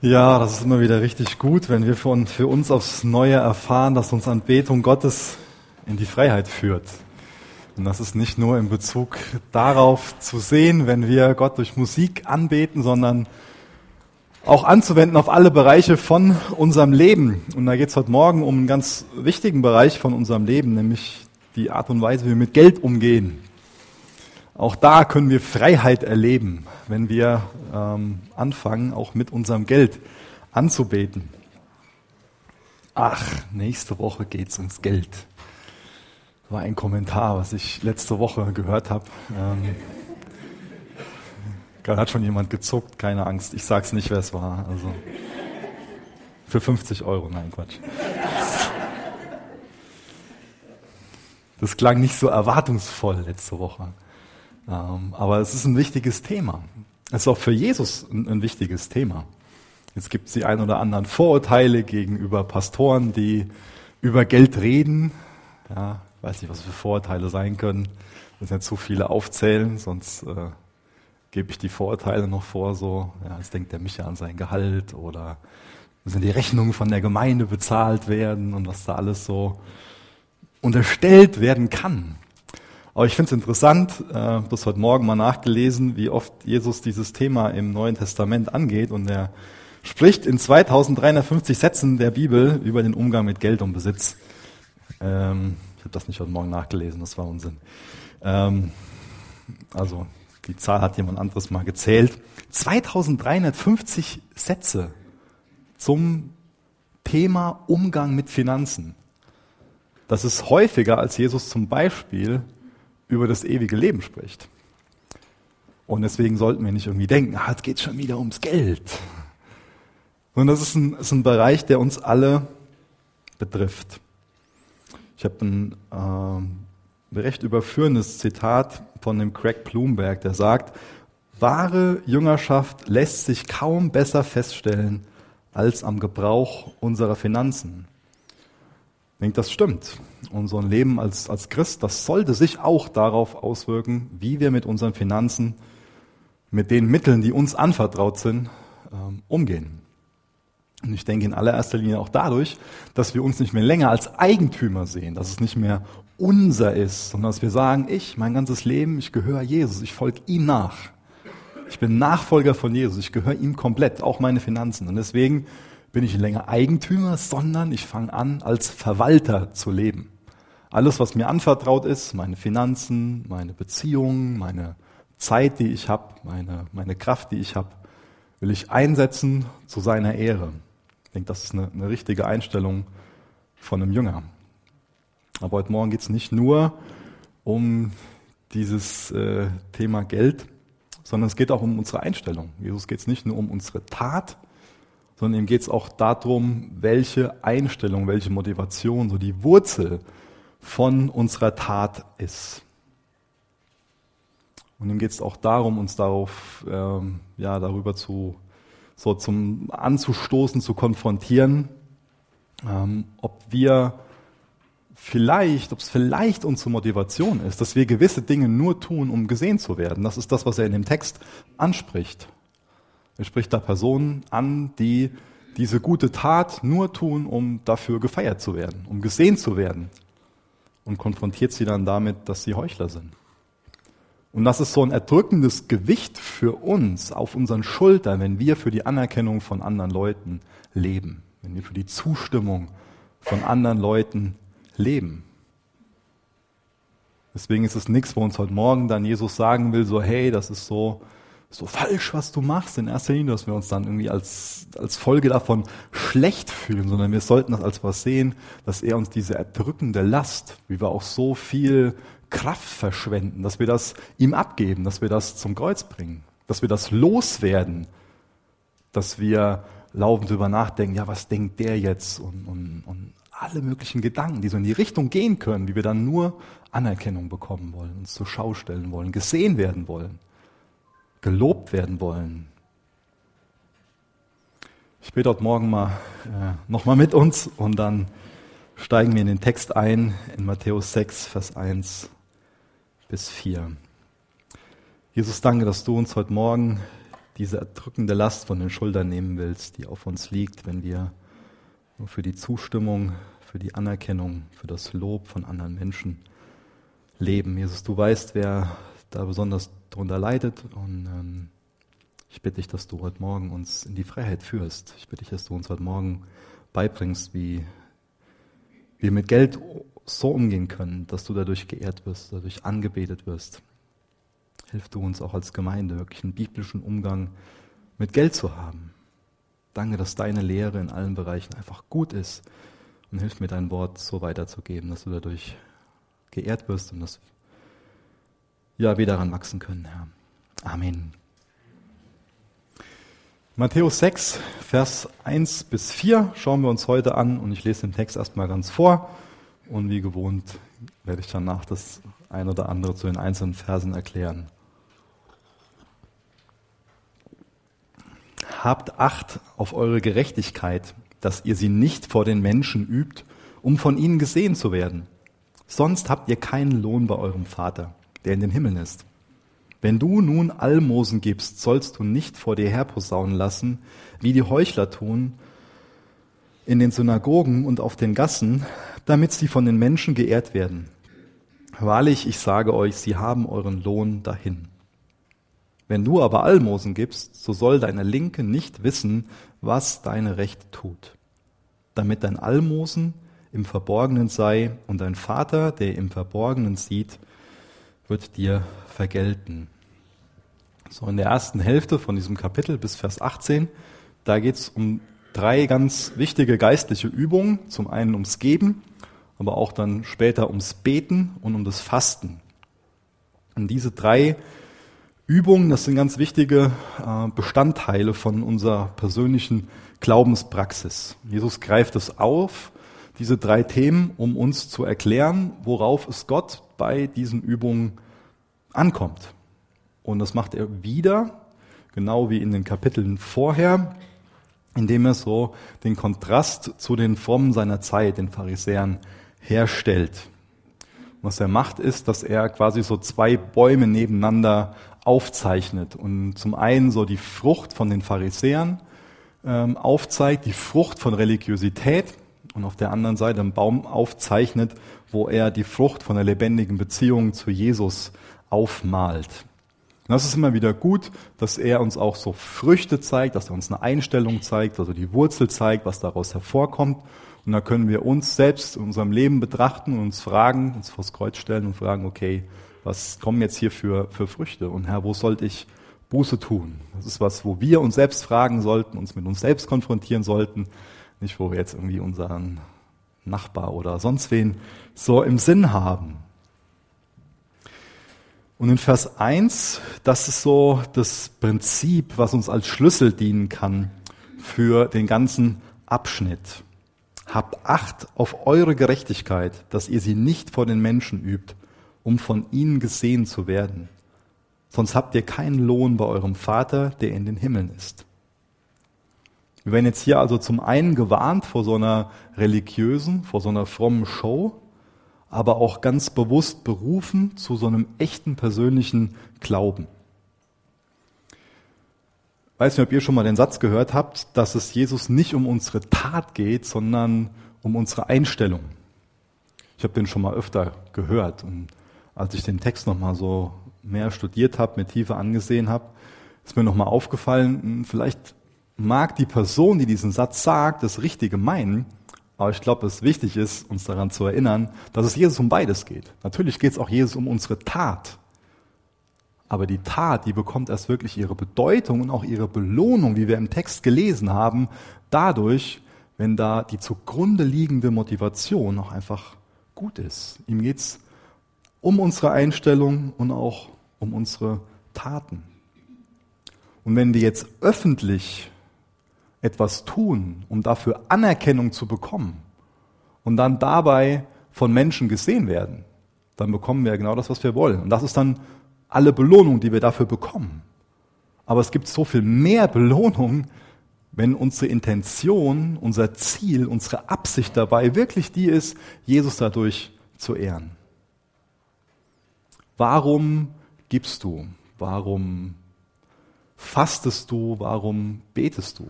Ja, das ist immer wieder richtig gut, wenn wir von, für uns aufs Neue erfahren, dass uns Anbetung Gottes in die Freiheit führt. Und das ist nicht nur in Bezug darauf zu sehen, wenn wir Gott durch Musik anbeten, sondern auch anzuwenden auf alle Bereiche von unserem Leben. Und da geht es heute Morgen um einen ganz wichtigen Bereich von unserem Leben, nämlich die Art und Weise, wie wir mit Geld umgehen. Auch da können wir Freiheit erleben, wenn wir ähm, anfangen, auch mit unserem Geld anzubeten. Ach, nächste Woche geht's ums Geld. War ein Kommentar, was ich letzte Woche gehört habe. Ähm, Gerade hat schon jemand gezuckt, keine Angst. Ich sag's nicht, wer es war. Also für 50 Euro, nein, Quatsch. Das klang nicht so erwartungsvoll letzte Woche. Ähm, aber es ist ein wichtiges Thema. Es ist auch für Jesus ein, wichtiges Thema. Jetzt gibt es die ein oder anderen Vorurteile gegenüber Pastoren, die über Geld reden. Ja, weiß nicht, was für Vorurteile sein können. Das sind zu viele aufzählen, sonst äh, gebe ich die Vorurteile noch vor. So, ja, jetzt denkt der Micha an sein Gehalt oder müssen die Rechnungen von der Gemeinde bezahlt werden und was da alles so unterstellt werden kann. Aber ich finde es interessant, äh, das heute Morgen mal nachgelesen, wie oft Jesus dieses Thema im Neuen Testament angeht und er spricht in 2350 Sätzen der Bibel über den Umgang mit Geld und Besitz. Ähm, ich habe das nicht heute Morgen nachgelesen, das war Unsinn. Ähm, also die Zahl hat jemand anderes mal gezählt. 2350 Sätze zum Thema Umgang mit Finanzen. Das ist häufiger, als Jesus zum Beispiel über das ewige Leben spricht. Und deswegen sollten wir nicht irgendwie denken, ah, jetzt geht schon wieder ums Geld. Sondern das ist ein, ist ein Bereich, der uns alle betrifft. Ich habe ein äh, recht überführendes Zitat von dem Craig Bloomberg, der sagt, wahre Jüngerschaft lässt sich kaum besser feststellen als am Gebrauch unserer Finanzen. Ich denke, das stimmt. Unser Leben als, als Christ, das sollte sich auch darauf auswirken, wie wir mit unseren Finanzen, mit den Mitteln, die uns anvertraut sind, ähm, umgehen. Und ich denke in allererster Linie auch dadurch, dass wir uns nicht mehr länger als Eigentümer sehen, dass es nicht mehr unser ist, sondern dass wir sagen, ich, mein ganzes Leben, ich gehöre Jesus, ich folge ihm nach. Ich bin Nachfolger von Jesus, ich gehöre ihm komplett, auch meine Finanzen. Und deswegen bin ich länger Eigentümer, sondern ich fange an, als Verwalter zu leben. Alles, was mir anvertraut ist, meine Finanzen, meine Beziehungen, meine Zeit, die ich habe, meine, meine Kraft, die ich habe, will ich einsetzen zu seiner Ehre. Ich denke, das ist eine, eine richtige Einstellung von einem Jünger. Aber heute Morgen geht es nicht nur um dieses äh, Thema Geld, sondern es geht auch um unsere Einstellung. Jesus geht es nicht nur um unsere Tat, sondern ihm geht es auch darum, welche Einstellung, welche Motivation, so die Wurzel von unserer Tat ist. Und ihm geht es auch darum, uns darauf, ähm, ja, darüber zu, so zum anzustoßen, zu konfrontieren, ähm, ob wir vielleicht, ob es vielleicht unsere Motivation ist, dass wir gewisse Dinge nur tun, um gesehen zu werden. Das ist das, was er in dem Text anspricht. Er spricht da Personen an, die diese gute Tat nur tun, um dafür gefeiert zu werden, um gesehen zu werden. Und konfrontiert sie dann damit, dass sie Heuchler sind. Und das ist so ein erdrückendes Gewicht für uns auf unseren Schultern, wenn wir für die Anerkennung von anderen Leuten leben, wenn wir für die Zustimmung von anderen Leuten leben. Deswegen ist es nichts, wo uns heute Morgen dann Jesus sagen will, so hey, das ist so, so falsch, was du machst, in erster Linie, dass wir uns dann irgendwie als, als Folge davon schlecht fühlen, sondern wir sollten das als was sehen, dass er uns diese erdrückende Last, wie wir auch so viel Kraft verschwenden, dass wir das ihm abgeben, dass wir das zum Kreuz bringen, dass wir das loswerden, dass wir laufend darüber nachdenken, ja, was denkt der jetzt? Und, und, und alle möglichen Gedanken, die so in die Richtung gehen können, wie wir dann nur Anerkennung bekommen wollen, uns zur Schau stellen wollen, gesehen werden wollen gelobt werden wollen. Ich bete dort morgen mal äh, nochmal mit uns und dann steigen wir in den Text ein, in Matthäus 6, Vers 1 bis 4. Jesus, danke, dass du uns heute Morgen diese erdrückende Last von den Schultern nehmen willst, die auf uns liegt, wenn wir nur für die Zustimmung, für die Anerkennung, für das Lob von anderen Menschen leben. Jesus, du weißt, wer da besonders darunter leidet und ähm, ich bitte dich, dass du heute Morgen uns in die Freiheit führst. Ich bitte dich, dass du uns heute Morgen beibringst, wie wir mit Geld so umgehen können, dass du dadurch geehrt wirst, dadurch angebetet wirst. Hilf du uns auch als Gemeinde wirklich einen biblischen Umgang mit Geld zu haben. Danke, dass deine Lehre in allen Bereichen einfach gut ist und hilf mir dein Wort so weiterzugeben, dass du dadurch geehrt wirst und dass ja, wir daran wachsen können, Herr. Amen. Matthäus 6, Vers 1 bis 4 schauen wir uns heute an und ich lese den Text erstmal ganz vor und wie gewohnt werde ich danach das ein oder andere zu den einzelnen Versen erklären. Habt Acht auf eure Gerechtigkeit, dass ihr sie nicht vor den Menschen übt, um von ihnen gesehen zu werden. Sonst habt ihr keinen Lohn bei eurem Vater, der in den Himmeln ist. Wenn du nun Almosen gibst, sollst du nicht vor dir herposaunen lassen, wie die Heuchler tun, in den Synagogen und auf den Gassen, damit sie von den Menschen geehrt werden. Wahrlich, ich sage euch, sie haben euren Lohn dahin. Wenn du aber Almosen gibst, so soll deine Linke nicht wissen, was deine Rechte tut, damit dein Almosen im Verborgenen sei und dein Vater, der im Verborgenen sieht, wird dir vergelten. So in der ersten Hälfte von diesem Kapitel bis Vers 18, da geht es um drei ganz wichtige geistliche Übungen. Zum einen ums Geben, aber auch dann später ums Beten und um das Fasten. Und diese drei Übungen, das sind ganz wichtige äh, Bestandteile von unserer persönlichen Glaubenspraxis. Jesus greift es auf, diese drei Themen, um uns zu erklären, worauf es Gott bei diesen Übungen ankommt. Und das macht er wieder, genau wie in den Kapiteln vorher, indem er so den Kontrast zu den Frommen seiner Zeit, den Pharisäern, herstellt. Was er macht, ist, dass er quasi so zwei Bäume nebeneinander aufzeichnet und zum einen so die Frucht von den Pharisäern ähm, aufzeigt, die Frucht von Religiosität und auf der anderen Seite einen Baum aufzeichnet, wo er die Frucht von der lebendigen Beziehung zu Jesus aufmalt. Und das ist immer wieder gut, dass er uns auch so Früchte zeigt, dass er uns eine Einstellung zeigt, also die Wurzel zeigt, was daraus hervorkommt. Und da können wir uns selbst in unserem Leben betrachten und uns fragen, uns vors Kreuz stellen und fragen, okay, was kommen jetzt hier für, für Früchte? Und Herr, wo sollte ich Buße tun? Das ist was, wo wir uns selbst fragen sollten, uns mit uns selbst konfrontieren sollten, nicht wo wir jetzt irgendwie unseren Nachbar oder sonst wen so im Sinn haben. Und in Vers 1, das ist so das Prinzip, was uns als Schlüssel dienen kann für den ganzen Abschnitt. Habt Acht auf eure Gerechtigkeit, dass ihr sie nicht vor den Menschen übt, um von ihnen gesehen zu werden. Sonst habt ihr keinen Lohn bei eurem Vater, der in den Himmeln ist. Wir werden jetzt hier also zum einen gewarnt vor so einer religiösen, vor so einer frommen Show, aber auch ganz bewusst berufen zu so einem echten persönlichen Glauben. Ich weiß nicht, ob ihr schon mal den Satz gehört habt, dass es Jesus nicht um unsere Tat geht, sondern um unsere Einstellung. Ich habe den schon mal öfter gehört und als ich den Text noch mal so mehr studiert habe, mir tiefer angesehen habe, ist mir noch mal aufgefallen, hm, vielleicht mag die Person, die diesen Satz sagt, das Richtige meinen, aber ich glaube, es wichtig ist, uns daran zu erinnern, dass es Jesus um beides geht. Natürlich geht es auch Jesus um unsere Tat. Aber die Tat, die bekommt erst wirklich ihre Bedeutung und auch ihre Belohnung, wie wir im Text gelesen haben, dadurch, wenn da die zugrunde liegende Motivation auch einfach gut ist. Ihm geht's um unsere Einstellung und auch um unsere Taten. Und wenn wir jetzt öffentlich etwas tun, um dafür Anerkennung zu bekommen und dann dabei von Menschen gesehen werden, dann bekommen wir genau das, was wir wollen. Und das ist dann alle Belohnung, die wir dafür bekommen. Aber es gibt so viel mehr Belohnung, wenn unsere Intention, unser Ziel, unsere Absicht dabei wirklich die ist, Jesus dadurch zu ehren. Warum gibst du? Warum fastest du? Warum betest du?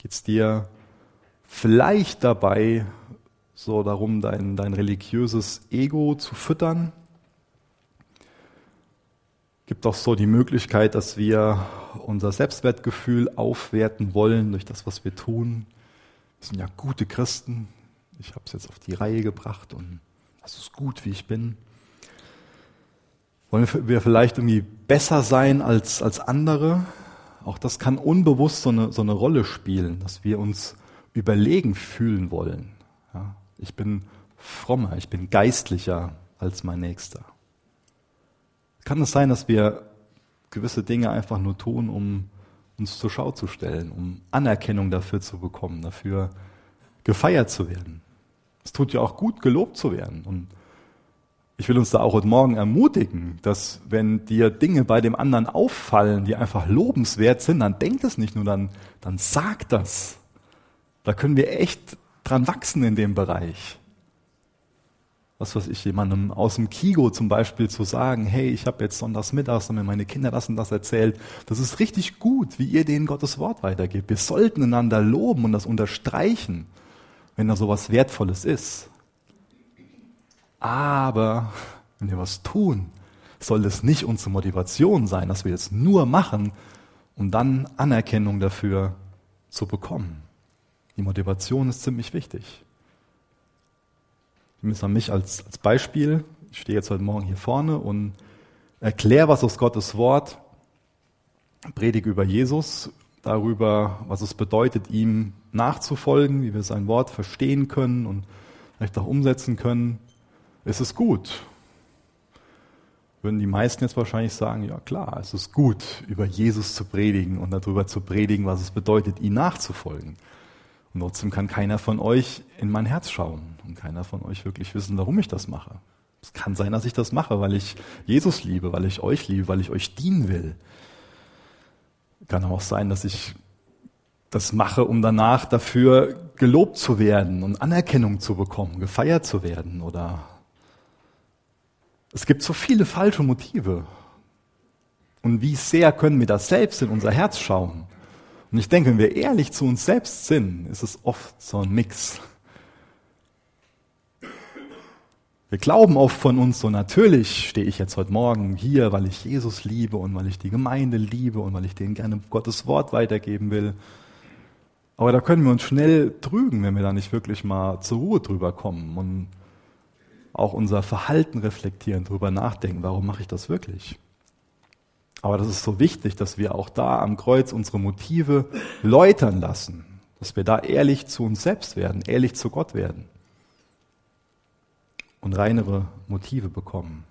Geht es dir vielleicht dabei so darum, dein, dein religiöses Ego zu füttern? Gibt auch so die Möglichkeit, dass wir unser Selbstwertgefühl aufwerten wollen durch das, was wir tun. Wir sind ja gute Christen. Ich habe es jetzt auf die Reihe gebracht und es ist gut, wie ich bin. Wollen wir vielleicht irgendwie besser sein als, als andere? Auch das kann unbewusst so eine, so eine Rolle spielen, dass wir uns überlegen fühlen wollen. Ja, ich bin frommer, ich bin geistlicher als mein Nächster. Kann es sein, dass wir gewisse Dinge einfach nur tun, um uns zur Schau zu stellen, um Anerkennung dafür zu bekommen, dafür gefeiert zu werden? Es tut ja auch gut, gelobt zu werden. Und ich will uns da auch heute Morgen ermutigen, dass wenn dir Dinge bei dem anderen auffallen, die einfach lobenswert sind, dann denk es nicht nur, dann, dann sag das. Da können wir echt dran wachsen in dem Bereich. Was weiß ich, jemandem aus dem Kigo zum Beispiel zu sagen, hey, ich habe jetzt sonntags mittags und mir meine Kinder das und das erzählt. Das ist richtig gut, wie ihr denen Gottes Wort weitergebt. Wir sollten einander loben und das unterstreichen, wenn da sowas Wertvolles ist. Aber wenn wir was tun, soll es nicht unsere Motivation sein, dass wir es nur machen, um dann Anerkennung dafür zu bekommen. Die Motivation ist ziemlich wichtig. Ich nehme an mich als, als Beispiel. Ich stehe jetzt heute Morgen hier vorne und erkläre was aus Gottes Wort, predige über Jesus, darüber, was es bedeutet, ihm nachzufolgen, wie wir sein Wort verstehen können und vielleicht auch umsetzen können es ist gut. Würden die meisten jetzt wahrscheinlich sagen, ja klar, es ist gut, über Jesus zu predigen und darüber zu predigen, was es bedeutet, ihm nachzufolgen. Und trotzdem kann keiner von euch in mein Herz schauen und keiner von euch wirklich wissen, warum ich das mache. Es kann sein, dass ich das mache, weil ich Jesus liebe, weil ich euch liebe, weil ich euch dienen will. Kann auch sein, dass ich das mache, um danach dafür gelobt zu werden und Anerkennung zu bekommen, gefeiert zu werden oder es gibt so viele falsche Motive. Und wie sehr können wir das selbst in unser Herz schauen? Und ich denke, wenn wir ehrlich zu uns selbst sind, ist es oft so ein Mix. Wir glauben oft von uns so, natürlich stehe ich jetzt heute Morgen hier, weil ich Jesus liebe und weil ich die Gemeinde liebe und weil ich denen gerne Gottes Wort weitergeben will. Aber da können wir uns schnell trügen, wenn wir da nicht wirklich mal zur Ruhe drüber kommen und auch unser Verhalten reflektieren, darüber nachdenken, warum mache ich das wirklich? Aber das ist so wichtig, dass wir auch da am Kreuz unsere Motive läutern lassen, dass wir da ehrlich zu uns selbst werden, ehrlich zu Gott werden und reinere Motive bekommen.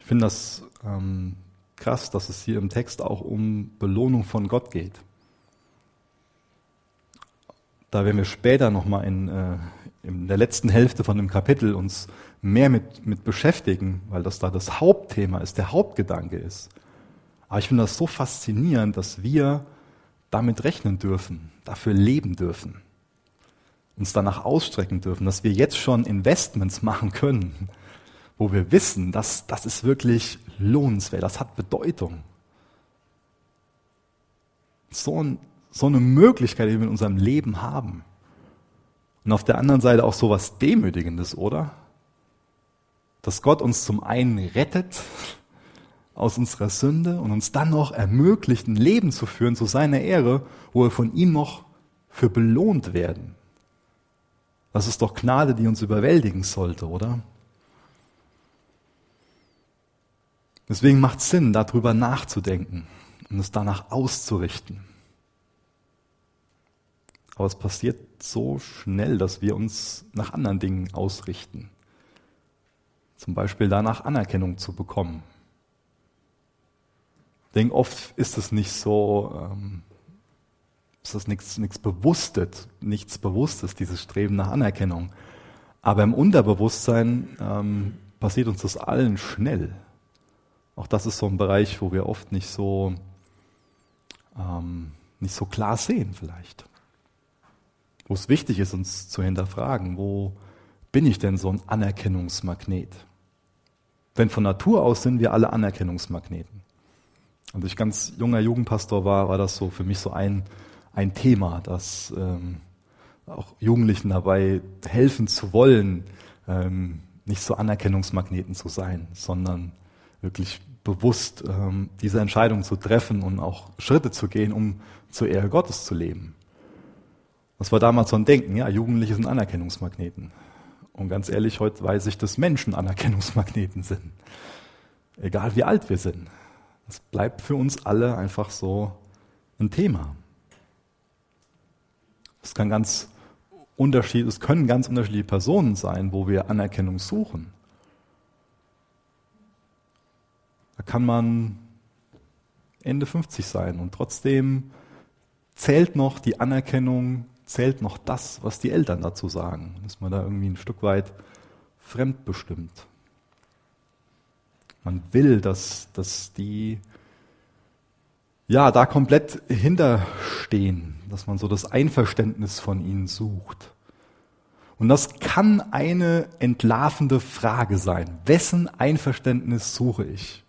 Ich finde das ähm, krass, dass es hier im Text auch um Belohnung von Gott geht. Da werden wir später nochmal in, äh, in der letzten Hälfte von dem Kapitel uns mehr mit, mit beschäftigen, weil das da das Hauptthema ist, der Hauptgedanke ist. Aber ich finde das so faszinierend, dass wir damit rechnen dürfen, dafür leben dürfen, uns danach ausstrecken dürfen, dass wir jetzt schon Investments machen können, wo wir wissen, dass das ist wirklich lohnenswert, das hat Bedeutung. So ein so eine Möglichkeit, die wir in unserem Leben haben. Und auf der anderen Seite auch so was Demütigendes, oder? Dass Gott uns zum einen rettet aus unserer Sünde und uns dann noch ermöglicht, ein Leben zu führen zu seiner Ehre, wo wir von ihm noch für belohnt werden. Das ist doch Gnade, die uns überwältigen sollte, oder? Deswegen macht es Sinn, darüber nachzudenken und es danach auszurichten. Aber es passiert so schnell, dass wir uns nach anderen Dingen ausrichten. Zum Beispiel danach Anerkennung zu bekommen. Ich denke, oft ist es nicht so, ähm, ist das nichts, nichts Bewusstes, nichts Bewusstes, dieses Streben nach Anerkennung. Aber im Unterbewusstsein ähm, passiert uns das allen schnell. Auch das ist so ein Bereich, wo wir oft nicht so, ähm, nicht so klar sehen vielleicht wo es wichtig ist, uns zu hinterfragen, wo bin ich denn so ein Anerkennungsmagnet? Denn von Natur aus sind wir alle Anerkennungsmagneten. Als ich ganz junger Jugendpastor war, war das so für mich so ein, ein Thema, dass ähm, auch Jugendlichen dabei helfen zu wollen, ähm, nicht so Anerkennungsmagneten zu sein, sondern wirklich bewusst ähm, diese Entscheidung zu treffen und auch Schritte zu gehen, um zur Ehre Gottes zu leben. Das war damals so ein Denken, ja, Jugendliche sind Anerkennungsmagneten. Und ganz ehrlich, heute weiß ich, dass Menschen Anerkennungsmagneten sind. Egal wie alt wir sind. Das bleibt für uns alle einfach so ein Thema. Es kann ganz unterschied, es können ganz unterschiedliche Personen sein, wo wir Anerkennung suchen. Da kann man Ende 50 sein und trotzdem zählt noch die Anerkennung, zählt noch das, was die Eltern dazu sagen. Ist man da irgendwie ein Stück weit fremdbestimmt. Man will, dass, dass die ja da komplett hinterstehen, dass man so das Einverständnis von ihnen sucht. Und das kann eine entlarvende Frage sein. Wessen Einverständnis suche ich?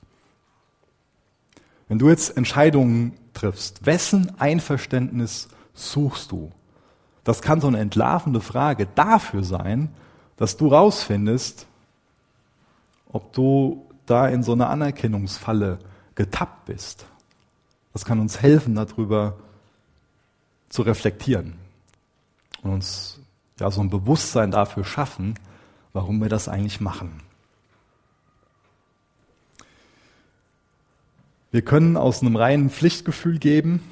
Wenn du jetzt Entscheidungen triffst, wessen Einverständnis suchst du? Das kann so eine entlarvende Frage dafür sein, dass du rausfindest, ob du da in so einer Anerkennungsfalle getappt bist. Das kann uns helfen, darüber zu reflektieren und uns ja so ein Bewusstsein dafür schaffen, warum wir das eigentlich machen. Wir können aus einem reinen Pflichtgefühl geben.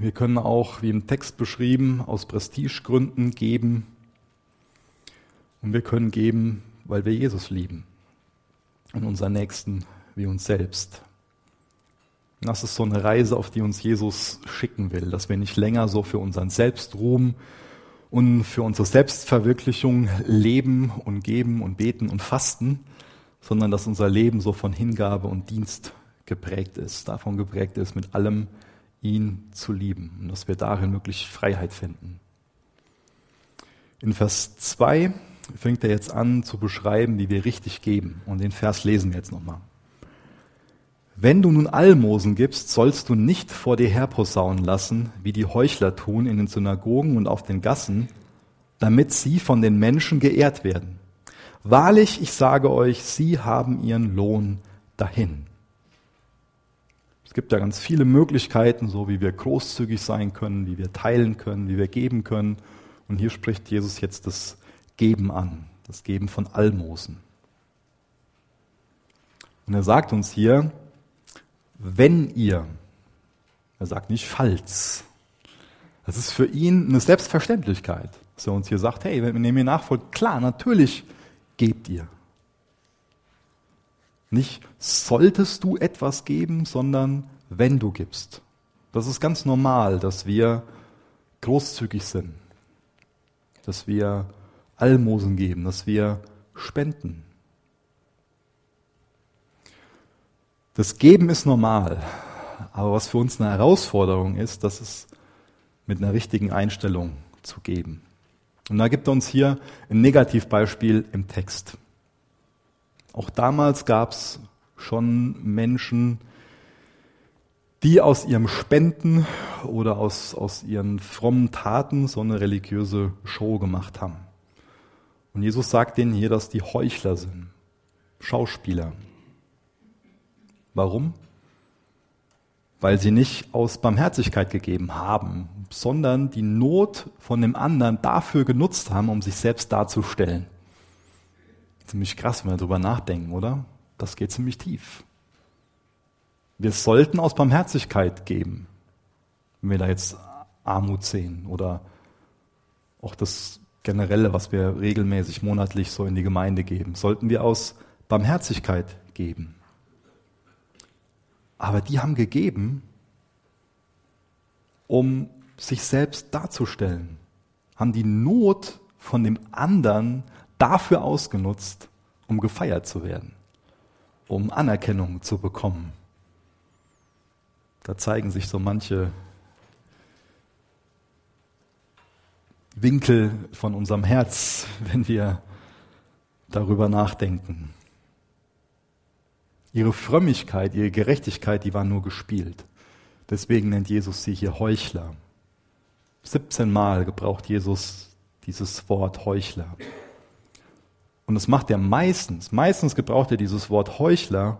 Wir können auch, wie im Text beschrieben, aus Prestigegründen geben. Und wir können geben, weil wir Jesus lieben und unseren Nächsten wie uns selbst. Das ist so eine Reise, auf die uns Jesus schicken will, dass wir nicht länger so für unseren Selbstruhm und für unsere Selbstverwirklichung leben und geben und beten und fasten, sondern dass unser Leben so von Hingabe und Dienst geprägt ist, davon geprägt ist, mit allem ihn zu lieben und dass wir darin wirklich Freiheit finden. In Vers 2 fängt er jetzt an zu beschreiben, wie wir richtig geben. Und den Vers lesen wir jetzt nochmal. Wenn du nun Almosen gibst, sollst du nicht vor dir herposaunen lassen, wie die Heuchler tun in den Synagogen und auf den Gassen, damit sie von den Menschen geehrt werden. Wahrlich, ich sage euch, sie haben ihren Lohn dahin. Es gibt ja ganz viele Möglichkeiten, so wie wir großzügig sein können, wie wir teilen können, wie wir geben können. Und hier spricht Jesus jetzt das Geben an, das Geben von Almosen. Und er sagt uns hier, wenn ihr, er sagt nicht falls, das ist für ihn eine Selbstverständlichkeit, dass er uns hier sagt, hey, wenn ihr mir nachfolgt, klar, natürlich gebt ihr. Nicht solltest du etwas geben, sondern wenn du gibst. Das ist ganz normal, dass wir großzügig sind, dass wir Almosen geben, dass wir spenden. Das Geben ist normal, aber was für uns eine Herausforderung ist, das ist mit einer richtigen Einstellung zu geben. Und da gibt er uns hier ein Negativbeispiel im Text. Auch damals gab es schon Menschen, die aus ihrem Spenden oder aus, aus ihren frommen Taten so eine religiöse Show gemacht haben. Und Jesus sagt denen hier, dass die Heuchler sind, Schauspieler. Warum? Weil sie nicht aus Barmherzigkeit gegeben haben, sondern die Not von dem anderen dafür genutzt haben, um sich selbst darzustellen. Ziemlich krass, wenn wir darüber nachdenken, oder? Das geht ziemlich tief. Wir sollten aus Barmherzigkeit geben, wenn wir da jetzt Armut sehen oder auch das Generelle, was wir regelmäßig monatlich so in die Gemeinde geben, sollten wir aus Barmherzigkeit geben. Aber die haben gegeben, um sich selbst darzustellen, haben die Not von dem anderen dafür ausgenutzt, um gefeiert zu werden, um Anerkennung zu bekommen. Da zeigen sich so manche Winkel von unserem Herz, wenn wir darüber nachdenken. Ihre Frömmigkeit, ihre Gerechtigkeit, die war nur gespielt. Deswegen nennt Jesus sie hier Heuchler. 17 Mal gebraucht Jesus dieses Wort Heuchler. Und das macht er meistens. Meistens gebraucht er dieses Wort Heuchler,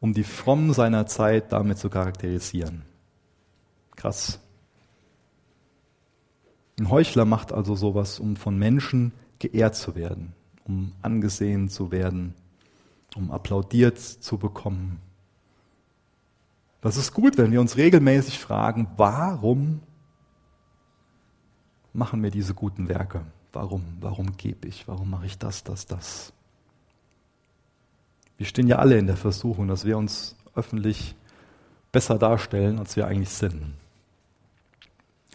um die Frommen seiner Zeit damit zu charakterisieren. Krass. Ein Heuchler macht also sowas, um von Menschen geehrt zu werden, um angesehen zu werden, um applaudiert zu bekommen. Das ist gut, wenn wir uns regelmäßig fragen, warum machen wir diese guten Werke? Warum? Warum gebe ich? Warum mache ich das, das, das? Wir stehen ja alle in der Versuchung, dass wir uns öffentlich besser darstellen, als wir eigentlich sind.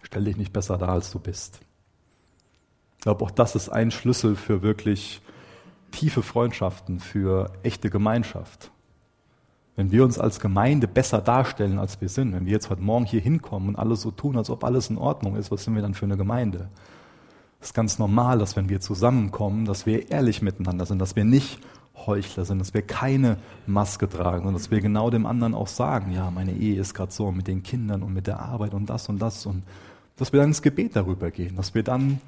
Stell dich nicht besser dar, als du bist. Ich glaube, auch das ist ein Schlüssel für wirklich tiefe Freundschaften, für echte Gemeinschaft. Wenn wir uns als Gemeinde besser darstellen, als wir sind, wenn wir jetzt heute Morgen hier hinkommen und alles so tun, als ob alles in Ordnung ist, was sind wir dann für eine Gemeinde? Es ist ganz normal, dass wenn wir zusammenkommen, dass wir ehrlich miteinander sind, dass wir nicht Heuchler sind, dass wir keine Maske tragen und dass wir genau dem anderen auch sagen, ja, meine Ehe ist gerade so mit den Kindern und mit der Arbeit und das und das und dass wir dann ins Gebet darüber gehen, dass wir dann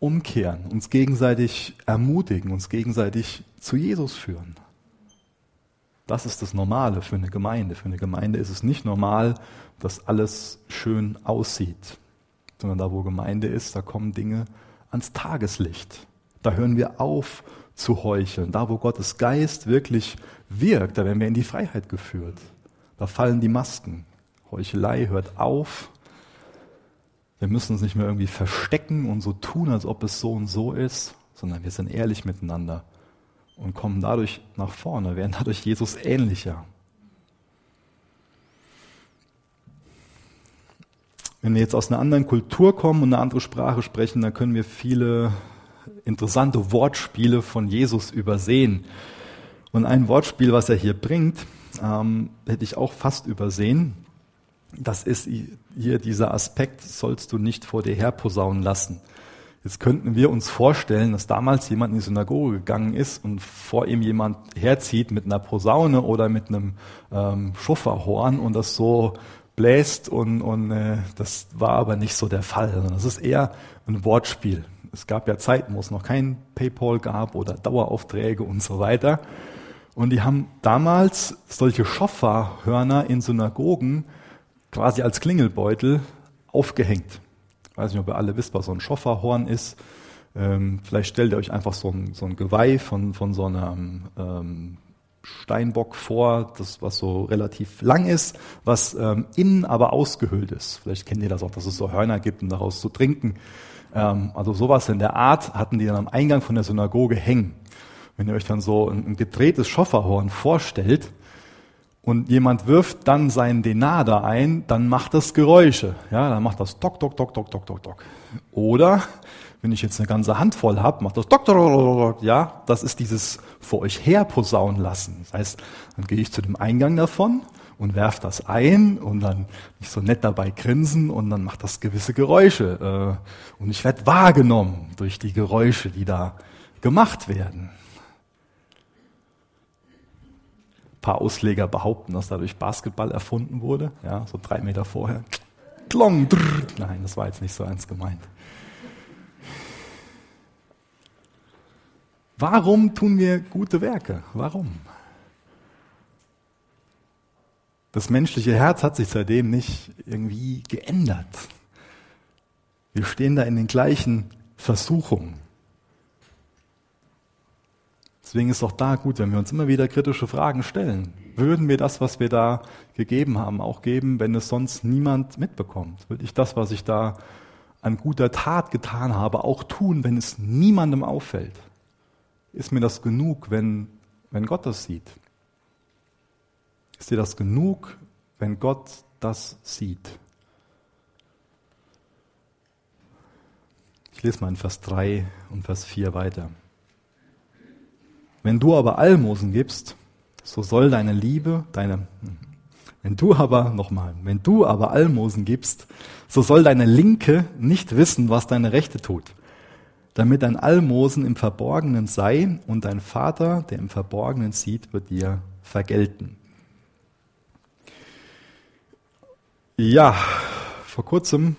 umkehren, uns gegenseitig ermutigen, uns gegenseitig zu Jesus führen. Das ist das Normale für eine Gemeinde. Für eine Gemeinde ist es nicht normal, dass alles schön aussieht, sondern da, wo Gemeinde ist, da kommen Dinge ans Tageslicht. Da hören wir auf zu heucheln. Da, wo Gottes Geist wirklich wirkt, da werden wir in die Freiheit geführt. Da fallen die Masken. Heuchelei hört auf. Wir müssen uns nicht mehr irgendwie verstecken und so tun, als ob es so und so ist, sondern wir sind ehrlich miteinander und kommen dadurch nach vorne, werden dadurch Jesus ähnlicher. Wenn wir jetzt aus einer anderen Kultur kommen und eine andere Sprache sprechen, dann können wir viele interessante Wortspiele von Jesus übersehen. Und ein Wortspiel, was er hier bringt, ähm, hätte ich auch fast übersehen. Das ist hier dieser Aspekt, sollst du nicht vor dir herposaunen lassen. Jetzt könnten wir uns vorstellen, dass damals jemand in die Synagoge gegangen ist und vor ihm jemand herzieht mit einer Posaune oder mit einem ähm, Schufferhorn und das so bläst und, und äh, das war aber nicht so der Fall. Das ist eher ein Wortspiel. Es gab ja Zeiten, wo es noch kein PayPal gab oder Daueraufträge und so weiter. Und die haben damals solche Schofferhörner in Synagogen quasi als Klingelbeutel aufgehängt. Ich weiß nicht, ob ihr alle wisst, was so ein Schofferhorn ist. Ähm, vielleicht stellt ihr euch einfach so ein, so ein Geweih von, von so einem ähm, Steinbock vor, das was so relativ lang ist, was ähm, innen aber ausgehöhlt ist. Vielleicht kennt ihr das auch, dass es so Hörner gibt, um daraus zu trinken. Ähm, also sowas in der Art hatten die dann am Eingang von der Synagoge hängen. Wenn ihr euch dann so ein, ein gedrehtes Schofferhorn vorstellt, und jemand wirft dann seinen Denar da ein, dann macht das Geräusche. Ja, dann macht das Dock, Dock, Dock, Dock, Dock, Dock, Dock. Oder wenn ich jetzt eine ganze Handvoll habe, macht das Dock. Ja, das ist dieses vor euch her posaunen lassen. Das heißt, dann gehe ich zu dem Eingang davon und werf das ein und dann nicht so nett dabei grinsen und dann macht das gewisse Geräusche. Äh, und ich werde wahrgenommen durch die Geräusche, die da gemacht werden. paar Ausleger behaupten, dass dadurch Basketball erfunden wurde, ja, so drei Meter vorher. Klong, drrr. Nein, das war jetzt nicht so ernst gemeint. Warum tun wir gute Werke? Warum? Das menschliche Herz hat sich seitdem nicht irgendwie geändert. Wir stehen da in den gleichen Versuchungen. Deswegen ist auch da gut, wenn wir uns immer wieder kritische Fragen stellen. Würden wir das, was wir da gegeben haben, auch geben, wenn es sonst niemand mitbekommt? Würde ich das, was ich da an guter Tat getan habe, auch tun, wenn es niemandem auffällt? Ist mir das genug, wenn, wenn Gott das sieht? Ist dir das genug, wenn Gott das sieht? Ich lese mal in Vers 3 und Vers 4 weiter. Wenn du aber Almosen gibst, so soll deine Liebe, deine, wenn du aber, nochmal, wenn du aber Almosen gibst, so soll deine Linke nicht wissen, was deine Rechte tut, damit dein Almosen im Verborgenen sei und dein Vater, der im Verborgenen sieht, wird dir vergelten. Ja, vor kurzem,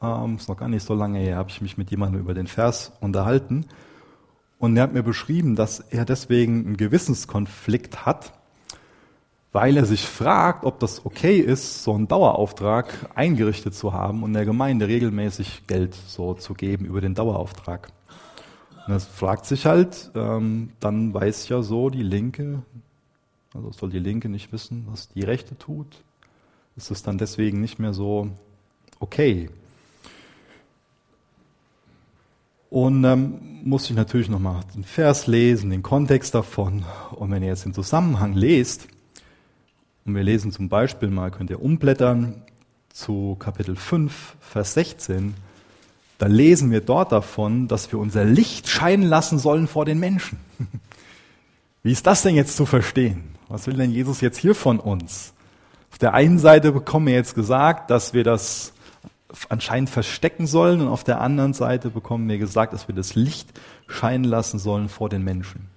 ähm, ist noch gar nicht so lange her, habe ich mich mit jemandem über den Vers unterhalten und er hat mir beschrieben, dass er deswegen einen Gewissenskonflikt hat, weil er sich fragt, ob das okay ist, so einen Dauerauftrag eingerichtet zu haben und der Gemeinde regelmäßig Geld so zu geben über den Dauerauftrag. Er fragt sich halt, ähm, dann weiß ja so die Linke, also soll die Linke nicht wissen, was die Rechte tut? Ist es dann deswegen nicht mehr so okay? Und ähm, muss ich natürlich nochmal den Vers lesen, den Kontext davon. Und wenn ihr jetzt den Zusammenhang lest, und wir lesen zum Beispiel mal, könnt ihr umblättern zu Kapitel 5, Vers 16, da lesen wir dort davon, dass wir unser Licht scheinen lassen sollen vor den Menschen. Wie ist das denn jetzt zu verstehen? Was will denn Jesus jetzt hier von uns? Auf der einen Seite bekommen wir jetzt gesagt, dass wir das anscheinend verstecken sollen und auf der anderen Seite bekommen wir gesagt, dass wir das Licht scheinen lassen sollen vor den Menschen.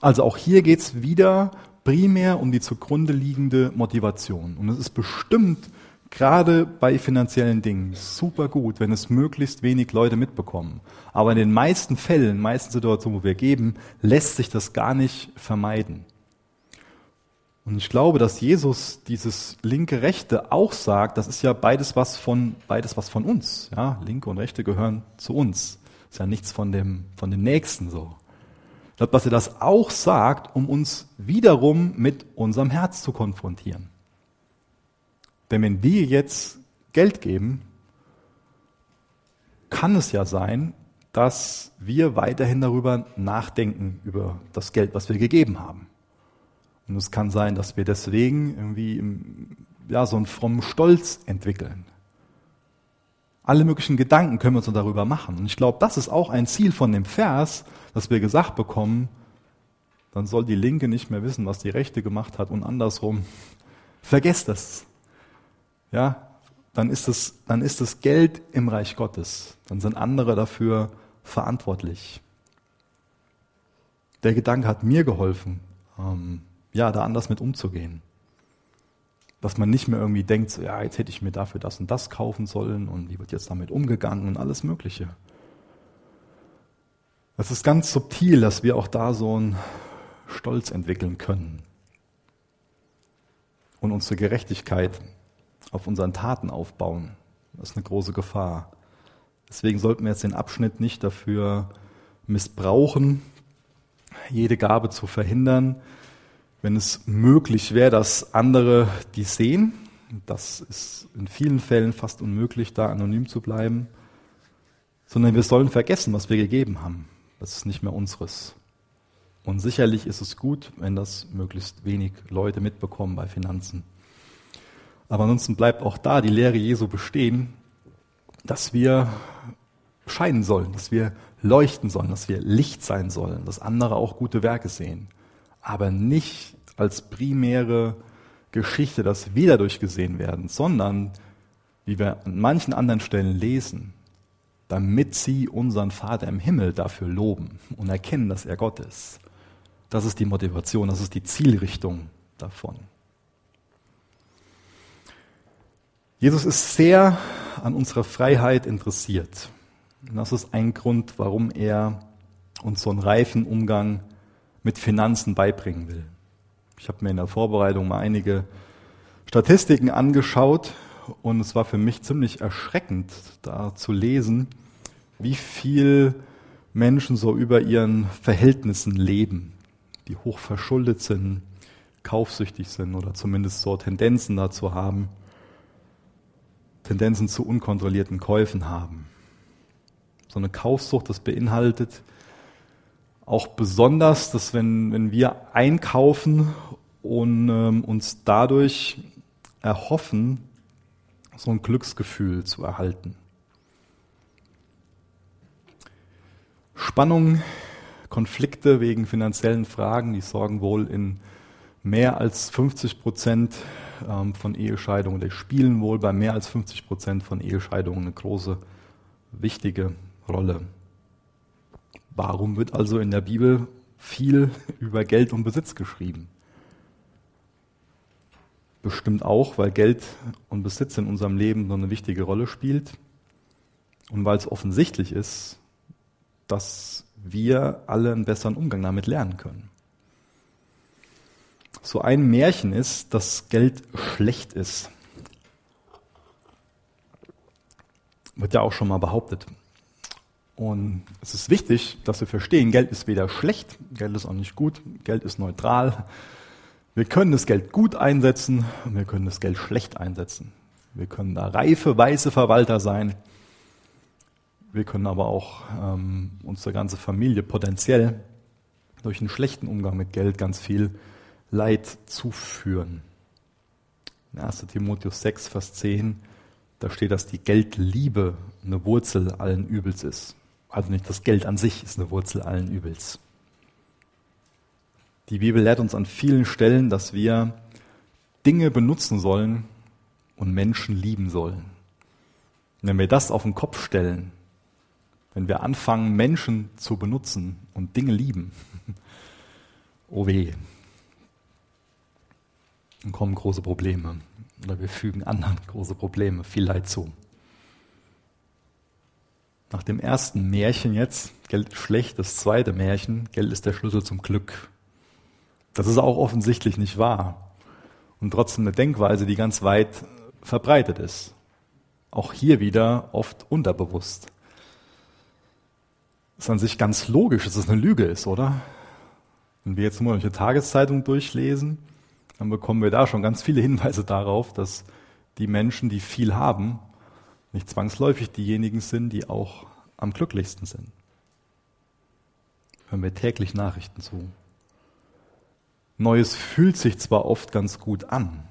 Also auch hier geht es wieder primär um die zugrunde liegende Motivation. Und es ist bestimmt gerade bei finanziellen Dingen super gut, wenn es möglichst wenig Leute mitbekommen. Aber in den meisten Fällen, in den meisten Situationen, wo wir geben, lässt sich das gar nicht vermeiden. Und ich glaube, dass Jesus dieses linke Rechte auch sagt, das ist ja beides was von, beides was von uns. Ja, linke und rechte gehören zu uns. Ist ja nichts von dem, von dem Nächsten so. Ich glaube, dass er das auch sagt, um uns wiederum mit unserem Herz zu konfrontieren. Denn wenn wir jetzt Geld geben, kann es ja sein, dass wir weiterhin darüber nachdenken, über das Geld, was wir gegeben haben. Und es kann sein, dass wir deswegen irgendwie ja, so einen frommen Stolz entwickeln. Alle möglichen Gedanken können wir uns darüber machen. Und ich glaube, das ist auch ein Ziel von dem Vers, dass wir gesagt bekommen, dann soll die Linke nicht mehr wissen, was die Rechte gemacht hat und andersrum. Vergesst das. Ja, dann ist es, dann ist das Geld im Reich Gottes. Dann sind andere dafür verantwortlich. Der Gedanke hat mir geholfen. Ähm, ja, da anders mit umzugehen. Dass man nicht mehr irgendwie denkt, so, ja, jetzt hätte ich mir dafür das und das kaufen sollen und wie wird jetzt damit umgegangen und alles Mögliche. Es ist ganz subtil, dass wir auch da so einen Stolz entwickeln können und unsere Gerechtigkeit auf unseren Taten aufbauen. Das ist eine große Gefahr. Deswegen sollten wir jetzt den Abschnitt nicht dafür missbrauchen, jede Gabe zu verhindern, wenn es möglich wäre, dass andere die sehen. Das ist in vielen Fällen fast unmöglich, da anonym zu bleiben. Sondern wir sollen vergessen, was wir gegeben haben. Das ist nicht mehr unseres. Und sicherlich ist es gut, wenn das möglichst wenig Leute mitbekommen bei Finanzen. Aber ansonsten bleibt auch da die Lehre Jesu bestehen, dass wir scheinen sollen, dass wir leuchten sollen, dass wir Licht sein sollen, dass andere auch gute Werke sehen. Aber nicht als primäre Geschichte, dass wir dadurch gesehen werden, sondern, wie wir an manchen anderen Stellen lesen, damit sie unseren Vater im Himmel dafür loben und erkennen, dass er Gott ist. Das ist die Motivation, das ist die Zielrichtung davon. Jesus ist sehr an unserer Freiheit interessiert. Und das ist ein Grund, warum er uns so einen reifen Umgang mit Finanzen beibringen will. Ich habe mir in der Vorbereitung mal einige Statistiken angeschaut und es war für mich ziemlich erschreckend, da zu lesen, wie viel Menschen so über ihren Verhältnissen leben, die hoch verschuldet sind, kaufsüchtig sind oder zumindest so Tendenzen dazu haben, Tendenzen zu unkontrollierten Käufen haben. So eine Kaufsucht, das beinhaltet auch besonders, dass wenn, wenn wir einkaufen und ähm, uns dadurch erhoffen, so ein Glücksgefühl zu erhalten. Spannung, Konflikte wegen finanziellen Fragen, die sorgen wohl in mehr als 50 Prozent ähm, von Ehescheidungen, die spielen wohl bei mehr als 50 Prozent von Ehescheidungen eine große, wichtige Rolle. Warum wird also in der Bibel viel über Geld und Besitz geschrieben? bestimmt auch, weil Geld und Besitz in unserem Leben so eine wichtige Rolle spielt und weil es offensichtlich ist, dass wir alle einen besseren Umgang damit lernen können. So ein Märchen ist, dass Geld schlecht ist. Wird ja auch schon mal behauptet. Und es ist wichtig, dass wir verstehen, Geld ist weder schlecht, Geld ist auch nicht gut, Geld ist neutral. Wir können das Geld gut einsetzen und wir können das Geld schlecht einsetzen. Wir können da reife, weiße Verwalter sein. Wir können aber auch ähm, unsere ganze Familie potenziell durch einen schlechten Umgang mit Geld ganz viel Leid zuführen. In 1. Timotheus 6, Vers 10, da steht, dass die Geldliebe eine Wurzel allen Übels ist. Also nicht das Geld an sich ist eine Wurzel allen Übels. Die Bibel lehrt uns an vielen Stellen, dass wir Dinge benutzen sollen und Menschen lieben sollen. Und wenn wir das auf den Kopf stellen, wenn wir anfangen, Menschen zu benutzen und Dinge lieben, oh weh, dann kommen große Probleme. Oder wir fügen anderen große Probleme, viel Leid zu. Nach dem ersten Märchen jetzt, Geld ist schlecht, das zweite Märchen, Geld ist der Schlüssel zum Glück. Das ist auch offensichtlich nicht wahr. Und trotzdem eine Denkweise, die ganz weit verbreitet ist. Auch hier wieder oft unterbewusst. Das ist an sich ganz logisch, dass es eine Lüge ist, oder? Wenn wir jetzt nur eine Tageszeitung durchlesen, dann bekommen wir da schon ganz viele Hinweise darauf, dass die Menschen, die viel haben, nicht zwangsläufig diejenigen sind, die auch am glücklichsten sind. Hören wir täglich Nachrichten zu. Neues fühlt sich zwar oft ganz gut an,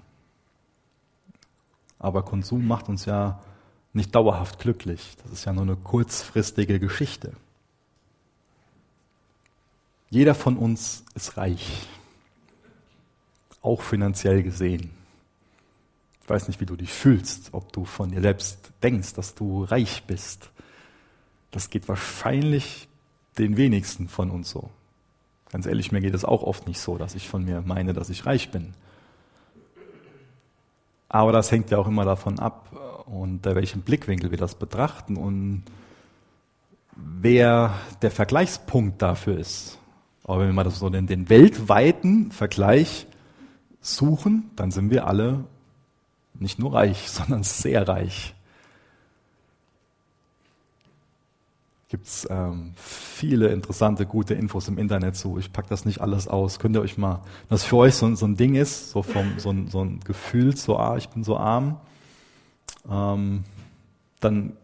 aber Konsum macht uns ja nicht dauerhaft glücklich. Das ist ja nur eine kurzfristige Geschichte. Jeder von uns ist reich, auch finanziell gesehen. Ich weiß nicht, wie du dich fühlst, ob du von dir selbst denkst, dass du reich bist. Das geht wahrscheinlich den wenigsten von uns so. Ganz ehrlich, mir geht es auch oft nicht so, dass ich von mir meine, dass ich reich bin. Aber das hängt ja auch immer davon ab, unter welchem Blickwinkel wir das betrachten und wer der Vergleichspunkt dafür ist. Aber wenn wir mal so den, den weltweiten Vergleich suchen, dann sind wir alle nicht nur reich, sondern sehr reich. gibt es ähm, viele interessante, gute Infos im Internet zu. Ich packe das nicht alles aus. Könnt ihr euch mal, was für euch so, so ein Ding ist, so, vom, so, ein, so ein Gefühl, so, ah, ich bin so arm, ähm, dann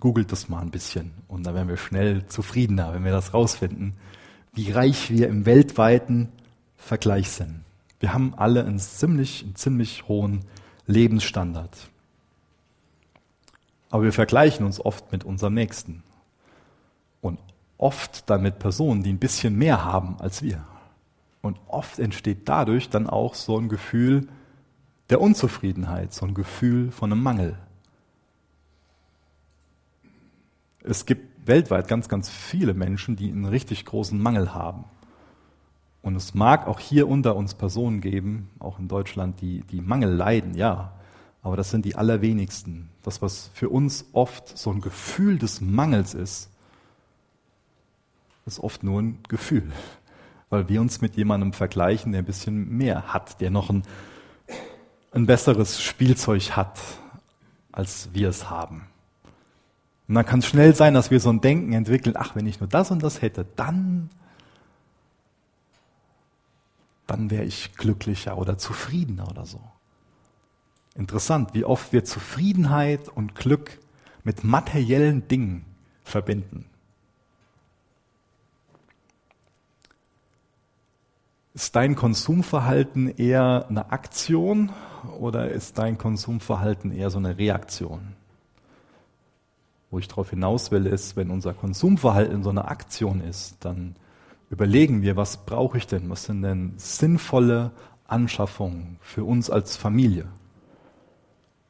googelt das mal ein bisschen und dann werden wir schnell zufriedener, wenn wir das rausfinden, wie reich wir im weltweiten Vergleich sind. Wir haben alle einen ziemlich, einen ziemlich hohen Lebensstandard. Aber wir vergleichen uns oft mit unserem Nächsten. Und oft dann mit Personen, die ein bisschen mehr haben als wir. Und oft entsteht dadurch dann auch so ein Gefühl der Unzufriedenheit, so ein Gefühl von einem Mangel. Es gibt weltweit ganz, ganz viele Menschen, die einen richtig großen Mangel haben. Und es mag auch hier unter uns Personen geben, auch in Deutschland, die, die Mangel leiden, ja. Aber das sind die allerwenigsten. Das, was für uns oft so ein Gefühl des Mangels ist, ist oft nur ein Gefühl, weil wir uns mit jemandem vergleichen, der ein bisschen mehr hat, der noch ein, ein besseres Spielzeug hat, als wir es haben. Und dann kann es schnell sein, dass wir so ein Denken entwickeln, ach, wenn ich nur das und das hätte, dann, dann wäre ich glücklicher oder zufriedener oder so. Interessant, wie oft wir Zufriedenheit und Glück mit materiellen Dingen verbinden. Ist dein Konsumverhalten eher eine Aktion oder ist dein Konsumverhalten eher so eine Reaktion? Wo ich darauf hinaus will, ist, wenn unser Konsumverhalten so eine Aktion ist, dann überlegen wir, was brauche ich denn? Was sind denn sinnvolle Anschaffungen für uns als Familie?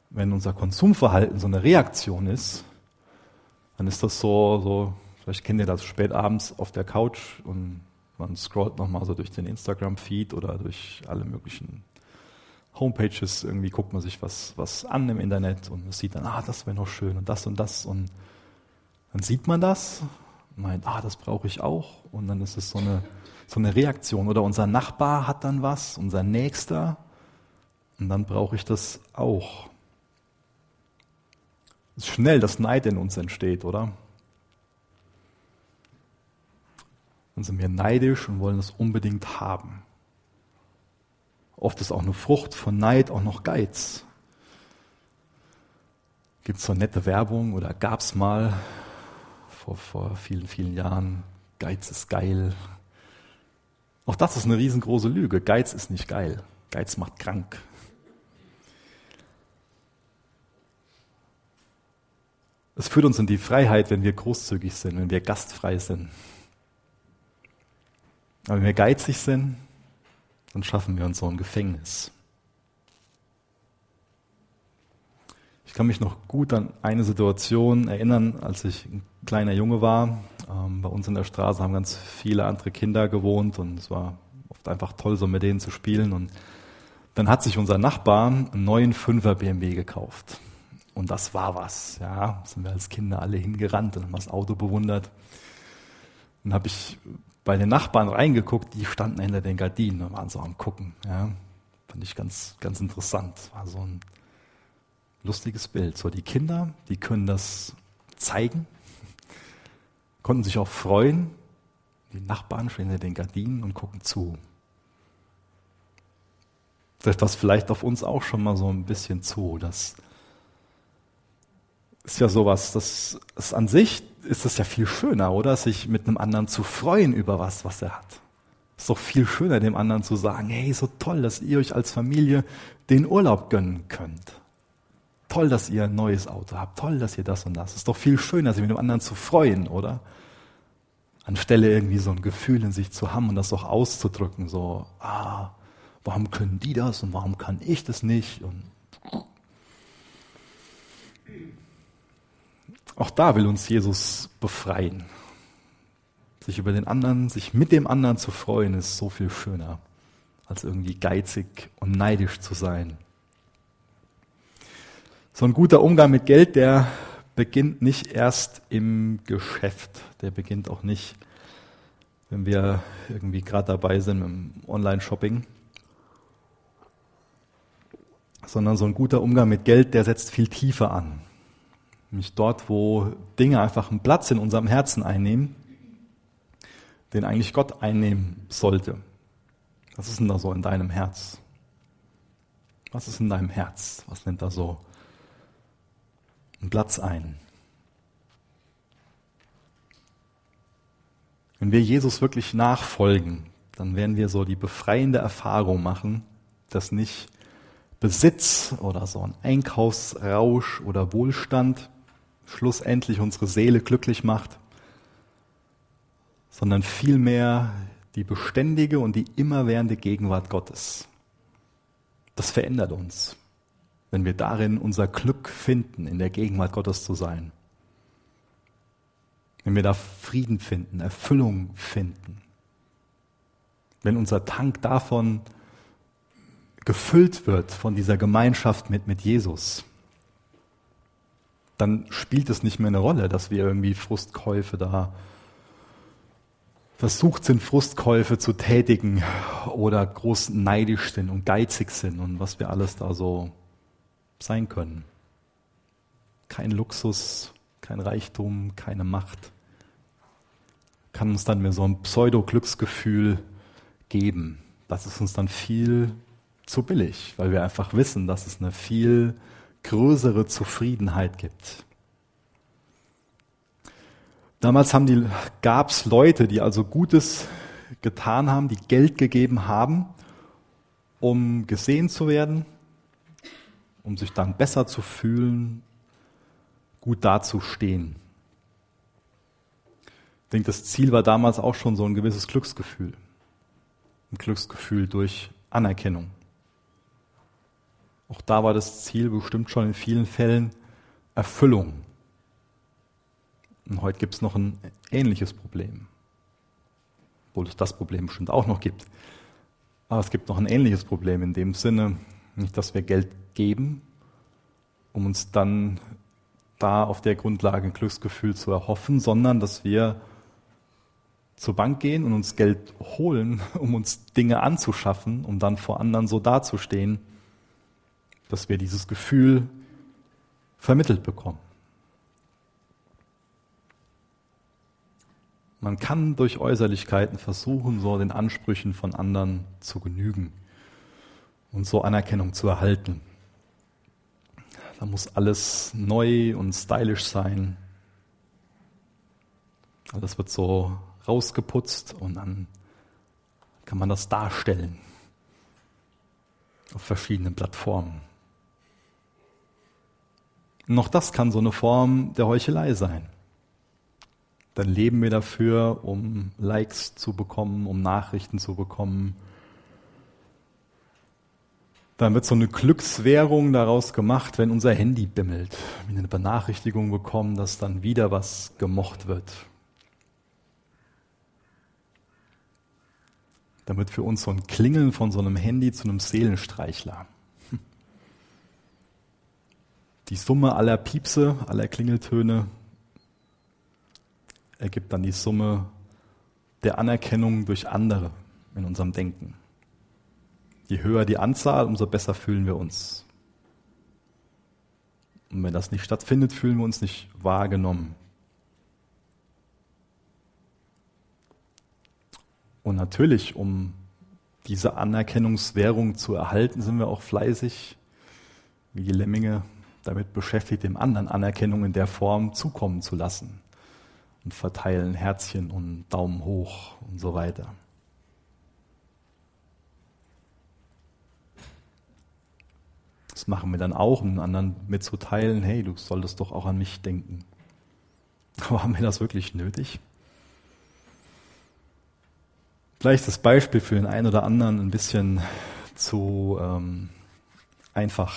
Wenn unser Konsumverhalten so eine Reaktion ist, dann ist das so, so vielleicht kennt ihr das spät abends auf der Couch und man scrollt nochmal so durch den Instagram-Feed oder durch alle möglichen Homepages, irgendwie guckt man sich was, was an im Internet und sieht dann, ah, das wäre noch schön und das und das und dann sieht man das meint, ah, das brauche ich auch und dann ist es so eine, so eine Reaktion. Oder unser Nachbar hat dann was, unser Nächster und dann brauche ich das auch. Es ist schnell, dass Neid in uns entsteht, oder? Dann sind wir neidisch und wollen es unbedingt haben. Oft ist auch eine Frucht von Neid auch noch Geiz. Gibt es so nette Werbung oder gab es mal vor, vor vielen, vielen Jahren, Geiz ist geil. Auch das ist eine riesengroße Lüge. Geiz ist nicht geil. Geiz macht krank. Es führt uns in die Freiheit, wenn wir großzügig sind, wenn wir gastfrei sind. Aber wenn wir geizig sind, dann schaffen wir uns so ein Gefängnis. Ich kann mich noch gut an eine Situation erinnern, als ich ein kleiner Junge war. Ähm, bei uns in der Straße haben ganz viele andere Kinder gewohnt und es war oft einfach toll, so mit denen zu spielen. Und dann hat sich unser Nachbar einen neuen 5er BMW gekauft. Und das war was. Ja, sind wir als Kinder alle hingerannt und haben das Auto bewundert. Dann habe ich bei den Nachbarn reingeguckt, die standen hinter den Gardinen und waren so am Gucken. Ja. Fand ich ganz, ganz interessant. War so ein lustiges Bild. So die Kinder, die können das zeigen, konnten sich auch freuen. Die Nachbarn stehen hinter den Gardinen und gucken zu. Trifft das vielleicht auf uns auch schon mal so ein bisschen zu. Das ist ja sowas, das ist an sich ist es ja viel schöner, oder? Sich mit einem anderen zu freuen über was, was er hat. Ist doch viel schöner, dem anderen zu sagen, hey, so toll, dass ihr euch als Familie den Urlaub gönnen könnt. Toll, dass ihr ein neues Auto habt. Toll, dass ihr das und das. Ist doch viel schöner, sich mit dem anderen zu freuen, oder? Anstelle irgendwie so ein Gefühl in sich zu haben und das auch auszudrücken, so, ah, warum können die das und warum kann ich das nicht? Und Auch da will uns Jesus befreien. Sich über den anderen, sich mit dem anderen zu freuen, ist so viel schöner, als irgendwie geizig und neidisch zu sein. So ein guter Umgang mit Geld, der beginnt nicht erst im Geschäft. Der beginnt auch nicht, wenn wir irgendwie gerade dabei sind im Online-Shopping. Sondern so ein guter Umgang mit Geld, der setzt viel tiefer an. Nämlich dort, wo Dinge einfach einen Platz in unserem Herzen einnehmen, den eigentlich Gott einnehmen sollte. Was ist denn da so in deinem Herz? Was ist in deinem Herz? Was nimmt da so einen Platz ein? Wenn wir Jesus wirklich nachfolgen, dann werden wir so die befreiende Erfahrung machen, dass nicht Besitz oder so ein Einkaufsrausch oder Wohlstand schlussendlich unsere Seele glücklich macht, sondern vielmehr die beständige und die immerwährende Gegenwart Gottes. Das verändert uns, wenn wir darin unser Glück finden, in der Gegenwart Gottes zu sein. Wenn wir da Frieden finden, Erfüllung finden. Wenn unser Tank davon gefüllt wird, von dieser Gemeinschaft mit, mit Jesus dann spielt es nicht mehr eine Rolle, dass wir irgendwie Frustkäufe da versucht sind, Frustkäufe zu tätigen oder groß neidisch sind und geizig sind und was wir alles da so sein können. Kein Luxus, kein Reichtum, keine Macht kann uns dann mehr so ein Pseudo-Glücksgefühl geben. Das ist uns dann viel zu billig, weil wir einfach wissen, dass es eine viel größere Zufriedenheit gibt. Damals gab es Leute, die also Gutes getan haben, die Geld gegeben haben, um gesehen zu werden, um sich dann besser zu fühlen, gut dazustehen. Ich denke, das Ziel war damals auch schon so ein gewisses Glücksgefühl. Ein Glücksgefühl durch Anerkennung. Auch da war das Ziel bestimmt schon in vielen Fällen Erfüllung. Und heute gibt es noch ein ähnliches Problem. Obwohl es das Problem bestimmt auch noch gibt. Aber es gibt noch ein ähnliches Problem in dem Sinne, Nicht, dass wir Geld geben, um uns dann da auf der Grundlage ein Glücksgefühl zu erhoffen, sondern dass wir zur Bank gehen und uns Geld holen, um uns Dinge anzuschaffen, um dann vor anderen so dazustehen, dass wir dieses Gefühl vermittelt bekommen. Man kann durch Äußerlichkeiten versuchen, so den Ansprüchen von anderen zu genügen und so Anerkennung zu erhalten. Da muss alles neu und stylisch sein. Alles wird so rausgeputzt und dann kann man das darstellen auf verschiedenen Plattformen. Und auch das kann so eine Form der Heuchelei sein. Dann leben wir dafür, um Likes zu bekommen, um Nachrichten zu bekommen, dann wird so eine Glückswährung daraus gemacht, wenn unser Handy bimmelt. Wenn wir eine Benachrichtigung bekommen, dass dann wieder was gemocht wird. Dann wird für uns so ein Klingeln von so einem Handy zu einem Seelenstreichler. Die Summe aller Piepse, aller Klingeltöne ergibt dann die Summe der Anerkennung durch andere in unserem Denken. Je höher die Anzahl, umso besser fühlen wir uns. Und wenn das nicht stattfindet, fühlen wir uns nicht wahrgenommen. Und natürlich, um diese Anerkennungswährung zu erhalten, sind wir auch fleißig, wie die Lemminge, damit beschäftigt, dem anderen Anerkennung in der Form zukommen zu lassen. Und verteilen Herzchen und Daumen hoch und so weiter. Das machen wir dann auch, um anderen mitzuteilen, hey, du solltest doch auch an mich denken. Aber haben wir das wirklich nötig? Vielleicht das Beispiel für den einen oder anderen ein bisschen zu ähm, einfach.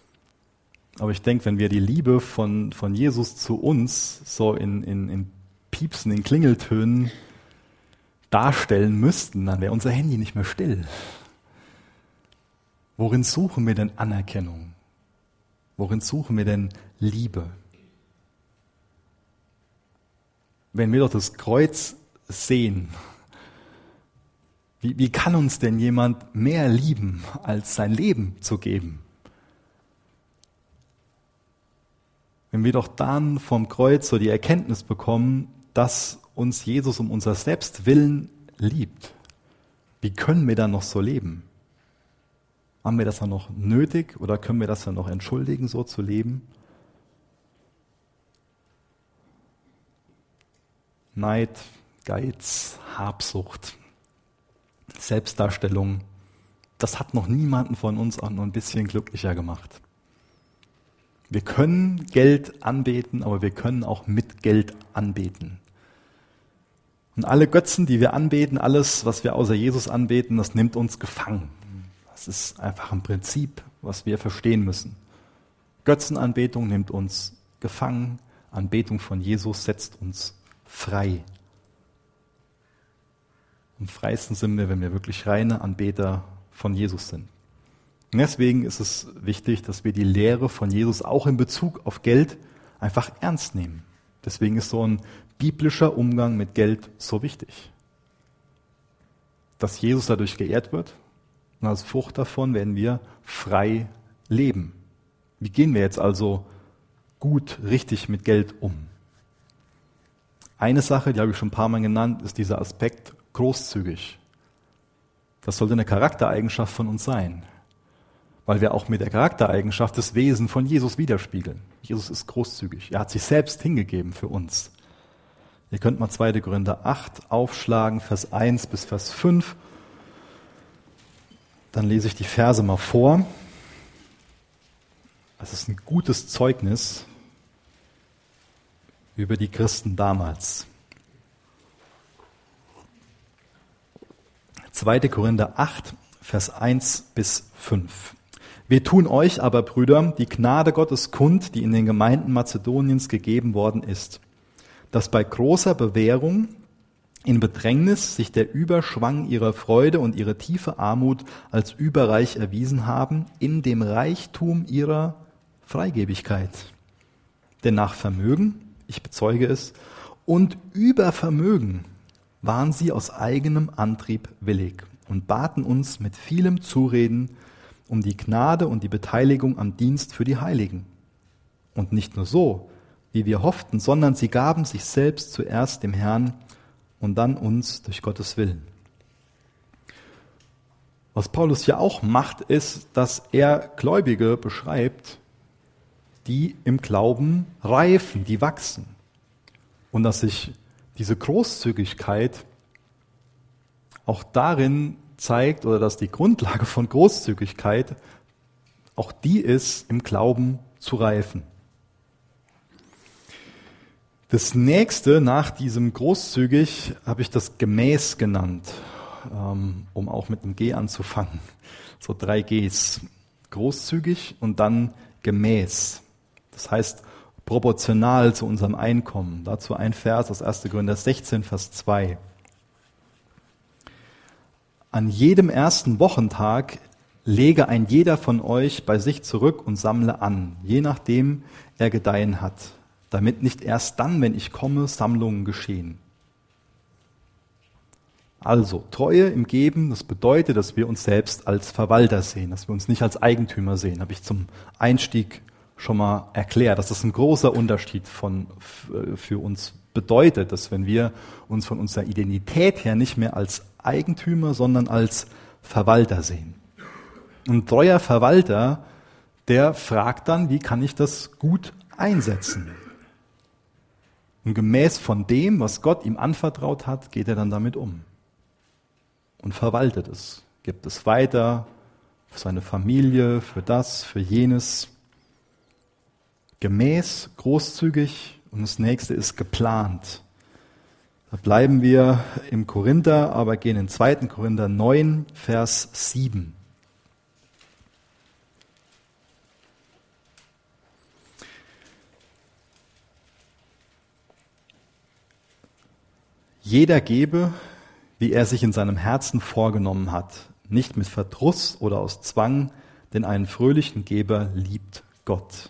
Aber ich denke, wenn wir die Liebe von, von Jesus zu uns so in, in, in Piepsen, in Klingeltönen darstellen müssten, dann wäre unser Handy nicht mehr still. Worin suchen wir denn Anerkennung? Worin suchen wir denn Liebe? Wenn wir doch das Kreuz sehen, wie, wie kann uns denn jemand mehr lieben, als sein Leben zu geben? Wenn wir doch dann vom Kreuz so die Erkenntnis bekommen, dass uns Jesus um unser Selbstwillen liebt, wie können wir dann noch so leben? Haben wir das dann noch nötig oder können wir das dann noch entschuldigen, so zu leben? Neid, Geiz, Habsucht, Selbstdarstellung, das hat noch niemanden von uns auch nur ein bisschen glücklicher gemacht. Wir können Geld anbeten, aber wir können auch mit Geld anbeten. Und alle Götzen, die wir anbeten, alles, was wir außer Jesus anbeten, das nimmt uns gefangen. Das ist einfach ein Prinzip, was wir verstehen müssen. Götzenanbetung nimmt uns gefangen, Anbetung von Jesus setzt uns frei. Am freisten sind wir, wenn wir wirklich reine Anbeter von Jesus sind. Und deswegen ist es wichtig, dass wir die Lehre von Jesus auch in Bezug auf Geld einfach ernst nehmen. Deswegen ist so ein biblischer Umgang mit Geld so wichtig. Dass Jesus dadurch geehrt wird, und als Frucht davon werden wir frei leben. Wie gehen wir jetzt also gut, richtig mit Geld um? Eine Sache, die habe ich schon ein paar Mal genannt, ist dieser Aspekt großzügig. Das sollte eine Charaktereigenschaft von uns sein, weil wir auch mit der Charaktereigenschaft das Wesen von Jesus widerspiegeln. Jesus ist großzügig. Er hat sich selbst hingegeben für uns. Ihr könnt mal 2. Gründe 8 aufschlagen, Vers 1 bis Vers 5. Dann lese ich die Verse mal vor. Es ist ein gutes Zeugnis über die Christen damals. 2. Korinther 8, Vers 1 bis 5. Wir tun euch aber, Brüder, die Gnade Gottes kund, die in den Gemeinden Mazedoniens gegeben worden ist, dass bei großer Bewährung in Bedrängnis sich der Überschwang ihrer Freude und ihre tiefe Armut als überreich erwiesen haben in dem Reichtum ihrer Freigebigkeit. Denn nach Vermögen, ich bezeuge es, und über Vermögen waren sie aus eigenem Antrieb willig und baten uns mit vielem Zureden um die Gnade und die Beteiligung am Dienst für die Heiligen. Und nicht nur so, wie wir hofften, sondern sie gaben sich selbst zuerst dem Herrn und dann uns durch Gottes Willen. Was Paulus ja auch macht, ist, dass er Gläubige beschreibt, die im Glauben reifen, die wachsen. Und dass sich diese Großzügigkeit auch darin zeigt, oder dass die Grundlage von Großzügigkeit auch die ist, im Glauben zu reifen. Das nächste nach diesem großzügig habe ich das gemäß genannt, ähm, um auch mit dem G anzufangen. So drei Gs. Großzügig und dann gemäß. Das heißt proportional zu unserem Einkommen. Dazu ein Vers aus 1. Korinther 16, Vers 2. An jedem ersten Wochentag lege ein jeder von euch bei sich zurück und sammle an, je nachdem er gedeihen hat damit nicht erst dann, wenn ich komme, Sammlungen geschehen. Also, Treue im Geben, das bedeutet, dass wir uns selbst als Verwalter sehen, dass wir uns nicht als Eigentümer sehen. Habe ich zum Einstieg schon mal erklärt, dass das ein großer Unterschied von, für uns bedeutet, dass wenn wir uns von unserer Identität her nicht mehr als Eigentümer, sondern als Verwalter sehen. Ein treuer Verwalter, der fragt dann, wie kann ich das gut einsetzen? Und gemäß von dem, was Gott ihm anvertraut hat, geht er dann damit um und verwaltet es, gibt es weiter für seine Familie, für das, für jenes. Gemäß, großzügig und das nächste ist geplant. Da bleiben wir im Korinther, aber gehen in 2. Korinther 9, Vers 7. Jeder gebe, wie er sich in seinem Herzen vorgenommen hat, nicht mit Verdruss oder aus Zwang, denn einen fröhlichen Geber liebt Gott.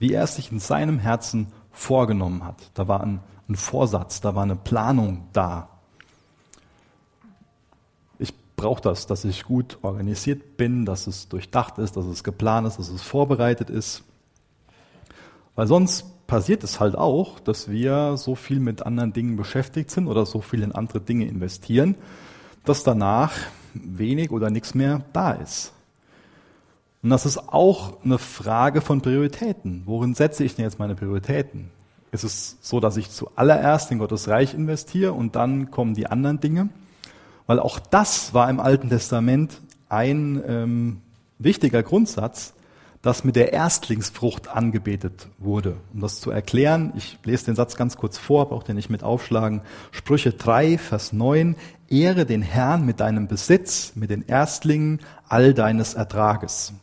Wie er es sich in seinem Herzen vorgenommen hat. Da war ein, ein Vorsatz, da war eine Planung da. Ich brauche das, dass ich gut organisiert bin, dass es durchdacht ist, dass es geplant ist, dass es vorbereitet ist. Weil sonst passiert es halt auch, dass wir so viel mit anderen Dingen beschäftigt sind oder so viel in andere Dinge investieren, dass danach wenig oder nichts mehr da ist. Und das ist auch eine Frage von Prioritäten. Worin setze ich denn jetzt meine Prioritäten? Ist es so, dass ich zuallererst in Gottes Reich investiere und dann kommen die anderen Dinge? Weil auch das war im Alten Testament ein ähm, wichtiger Grundsatz, das mit der Erstlingsfrucht angebetet wurde. Um das zu erklären, ich lese den Satz ganz kurz vor, braucht ihr nicht mit aufschlagen. Sprüche 3, Vers 9, Ehre den Herrn mit deinem Besitz, mit den Erstlingen all deines Ertrages.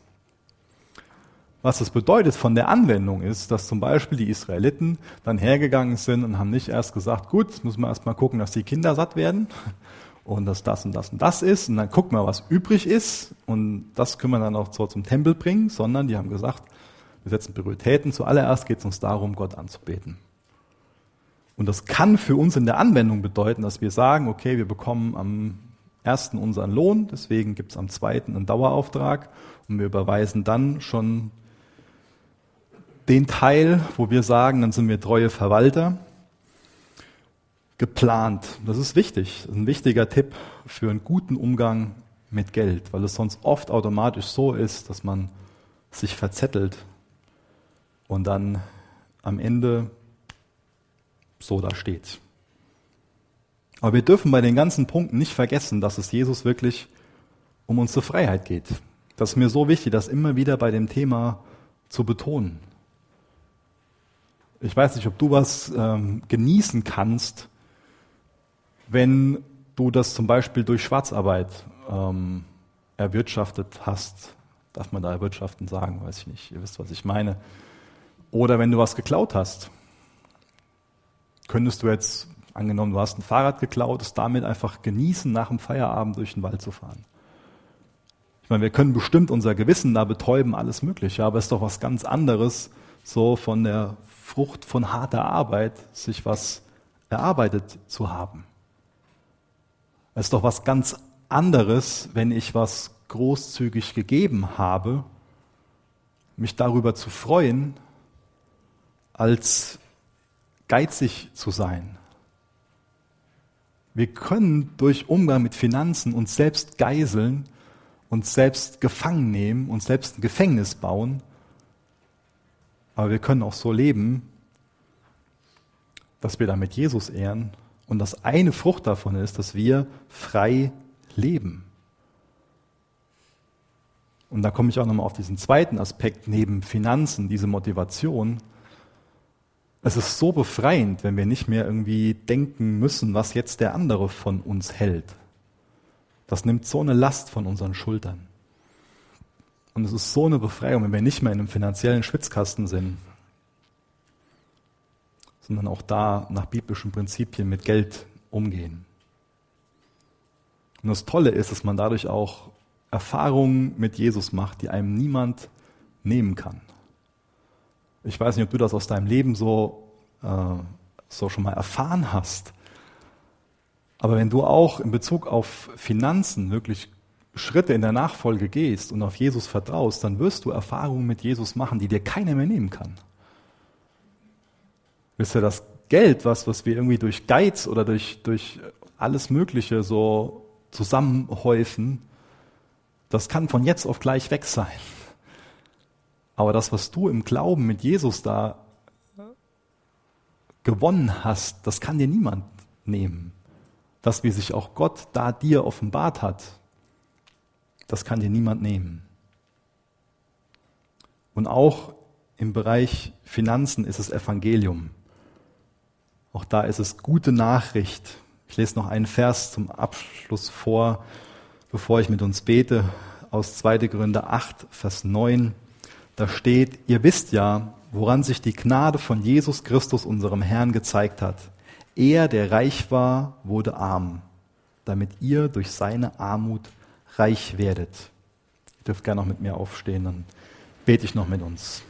Was das bedeutet von der Anwendung ist, dass zum Beispiel die Israeliten dann hergegangen sind und haben nicht erst gesagt, gut, müssen wir erst mal gucken, dass die Kinder satt werden, und dass das und das und das ist und dann gucken wir, was übrig ist und das können wir dann auch so zum Tempel bringen, sondern die haben gesagt, wir setzen Prioritäten. Zuallererst geht es uns darum, Gott anzubeten. Und das kann für uns in der Anwendung bedeuten, dass wir sagen, okay, wir bekommen am ersten unseren Lohn, deswegen gibt es am zweiten einen Dauerauftrag und wir überweisen dann schon den Teil, wo wir sagen, dann sind wir treue Verwalter geplant. Das ist wichtig. Das ist ein wichtiger Tipp für einen guten Umgang mit Geld, weil es sonst oft automatisch so ist, dass man sich verzettelt und dann am Ende so da steht. Aber wir dürfen bei den ganzen Punkten nicht vergessen, dass es Jesus wirklich um unsere Freiheit geht. Das ist mir so wichtig, das immer wieder bei dem Thema zu betonen. Ich weiß nicht, ob du was ähm, genießen kannst, wenn du das zum Beispiel durch Schwarzarbeit ähm, erwirtschaftet hast, darf man da erwirtschaften sagen, weiß ich nicht, ihr wisst, was ich meine. Oder wenn du was geklaut hast, könntest du jetzt Angenommen, du hast ein Fahrrad geklaut, es damit einfach genießen, nach dem Feierabend durch den Wald zu fahren. Ich meine, wir können bestimmt unser Gewissen da betäuben, alles Mögliche, aber es ist doch was ganz anderes, so von der Frucht von harter Arbeit sich was erarbeitet zu haben. Es ist doch was ganz anderes, wenn ich was großzügig gegeben habe, mich darüber zu freuen, als geizig zu sein. Wir können durch Umgang mit Finanzen uns selbst geiseln uns selbst gefangen nehmen, uns selbst ein Gefängnis bauen. Aber wir können auch so leben, dass wir damit Jesus ehren. Und das eine Frucht davon ist, dass wir frei leben. Und da komme ich auch nochmal auf diesen zweiten Aspekt neben Finanzen, diese Motivation. Es ist so befreiend, wenn wir nicht mehr irgendwie denken müssen, was jetzt der andere von uns hält. Das nimmt so eine Last von unseren Schultern. Und es ist so eine Befreiung, wenn wir nicht mehr in einem finanziellen Schwitzkasten sind, sondern auch da nach biblischen Prinzipien mit Geld umgehen. Und das Tolle ist, dass man dadurch auch Erfahrungen mit Jesus macht, die einem niemand nehmen kann. Ich weiß nicht, ob du das aus deinem Leben so, äh, so schon mal erfahren hast. Aber wenn du auch in Bezug auf Finanzen wirklich Schritte in der Nachfolge gehst und auf Jesus vertraust, dann wirst du Erfahrungen mit Jesus machen, die dir keiner mehr nehmen kann. Wisst ihr, das Geld, was, was wir irgendwie durch Geiz oder durch, durch alles Mögliche so zusammenhäufen, das kann von jetzt auf gleich weg sein. Aber das, was du im Glauben mit Jesus da gewonnen hast, das kann dir niemand nehmen das, wie sich auch Gott da dir offenbart hat, das kann dir niemand nehmen. Und auch im Bereich Finanzen ist es Evangelium. Auch da ist es gute Nachricht. Ich lese noch einen Vers zum Abschluss vor, bevor ich mit uns bete, aus 2. Gründe 8, Vers 9. Da steht, ihr wisst ja, woran sich die Gnade von Jesus Christus, unserem Herrn, gezeigt hat er, der reich war, wurde arm, damit ihr durch seine Armut reich werdet. Ihr dürft gerne noch mit mir aufstehen, dann bete ich noch mit uns.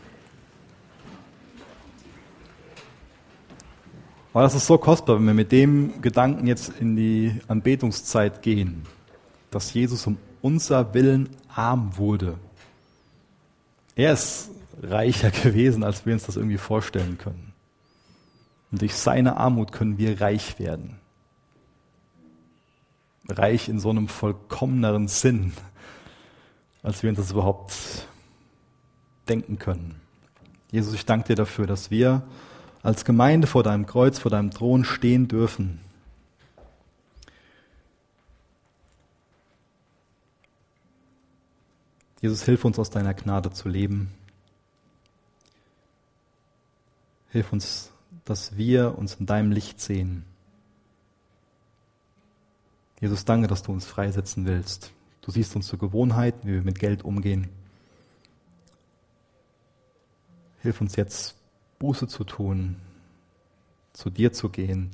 Aber das ist so kostbar, wenn wir mit dem Gedanken jetzt in die Anbetungszeit gehen, dass Jesus um unser Willen arm wurde. Er ist reicher gewesen, als wir uns das irgendwie vorstellen können. Und durch seine Armut können wir reich werden. Reich in so einem vollkommeneren Sinn, als wir uns das überhaupt denken können. Jesus, ich danke dir dafür, dass wir als Gemeinde vor deinem Kreuz, vor deinem Thron stehen dürfen. Jesus, hilf uns aus deiner Gnade zu leben. Hilf uns dass wir uns in deinem Licht sehen. Jesus, danke, dass du uns freisetzen willst. Du siehst uns zur Gewohnheit, wie wir mit Geld umgehen. Hilf uns jetzt, Buße zu tun, zu dir zu gehen,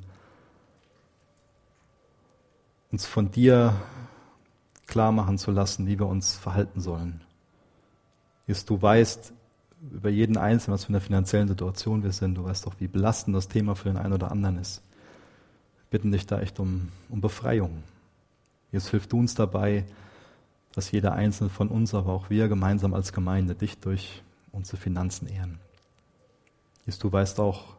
uns von dir klar machen zu lassen, wie wir uns verhalten sollen. Jesus, du weißt, über jeden Einzelnen, was für eine finanziellen Situation wir sind. Du weißt doch, wie belastend das Thema für den einen oder anderen ist. Wir bitten dich da echt um, um Befreiung. Jetzt hilft du uns dabei, dass jeder Einzelne von uns, aber auch wir gemeinsam als Gemeinde dich durch unsere Finanzen ehren. Jesus, du weißt auch,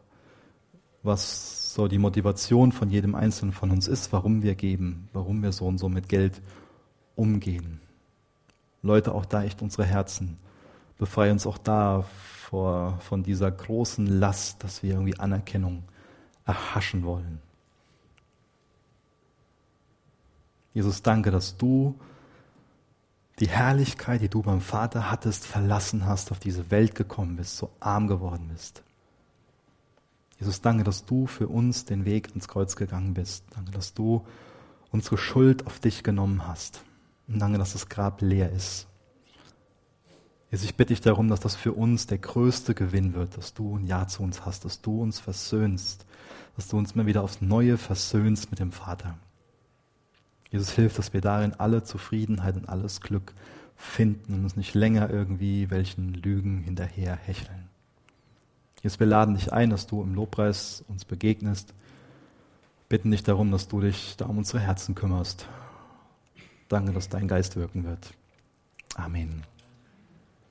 was so die Motivation von jedem Einzelnen von uns ist, warum wir geben, warum wir so und so mit Geld umgehen. Leute, auch da echt unsere Herzen Befreie uns auch da vor, von dieser großen Last, dass wir irgendwie Anerkennung erhaschen wollen. Jesus, danke, dass du die Herrlichkeit, die du beim Vater hattest, verlassen hast, auf diese Welt gekommen bist, so arm geworden bist. Jesus, danke, dass du für uns den Weg ins Kreuz gegangen bist. Danke, dass du unsere Schuld auf dich genommen hast. Und danke, dass das Grab leer ist. Jesus, ich bitte dich darum, dass das für uns der größte Gewinn wird, dass du ein Ja zu uns hast, dass du uns versöhnst, dass du uns immer wieder aufs Neue versöhnst mit dem Vater. Jesus hilft, dass wir darin alle Zufriedenheit und alles Glück finden und uns nicht länger irgendwie welchen Lügen hinterher hecheln. Jesus, wir laden dich ein, dass du im Lobpreis uns begegnest, bitten dich darum, dass du dich da um unsere Herzen kümmerst. Danke, dass dein Geist wirken wird. Amen.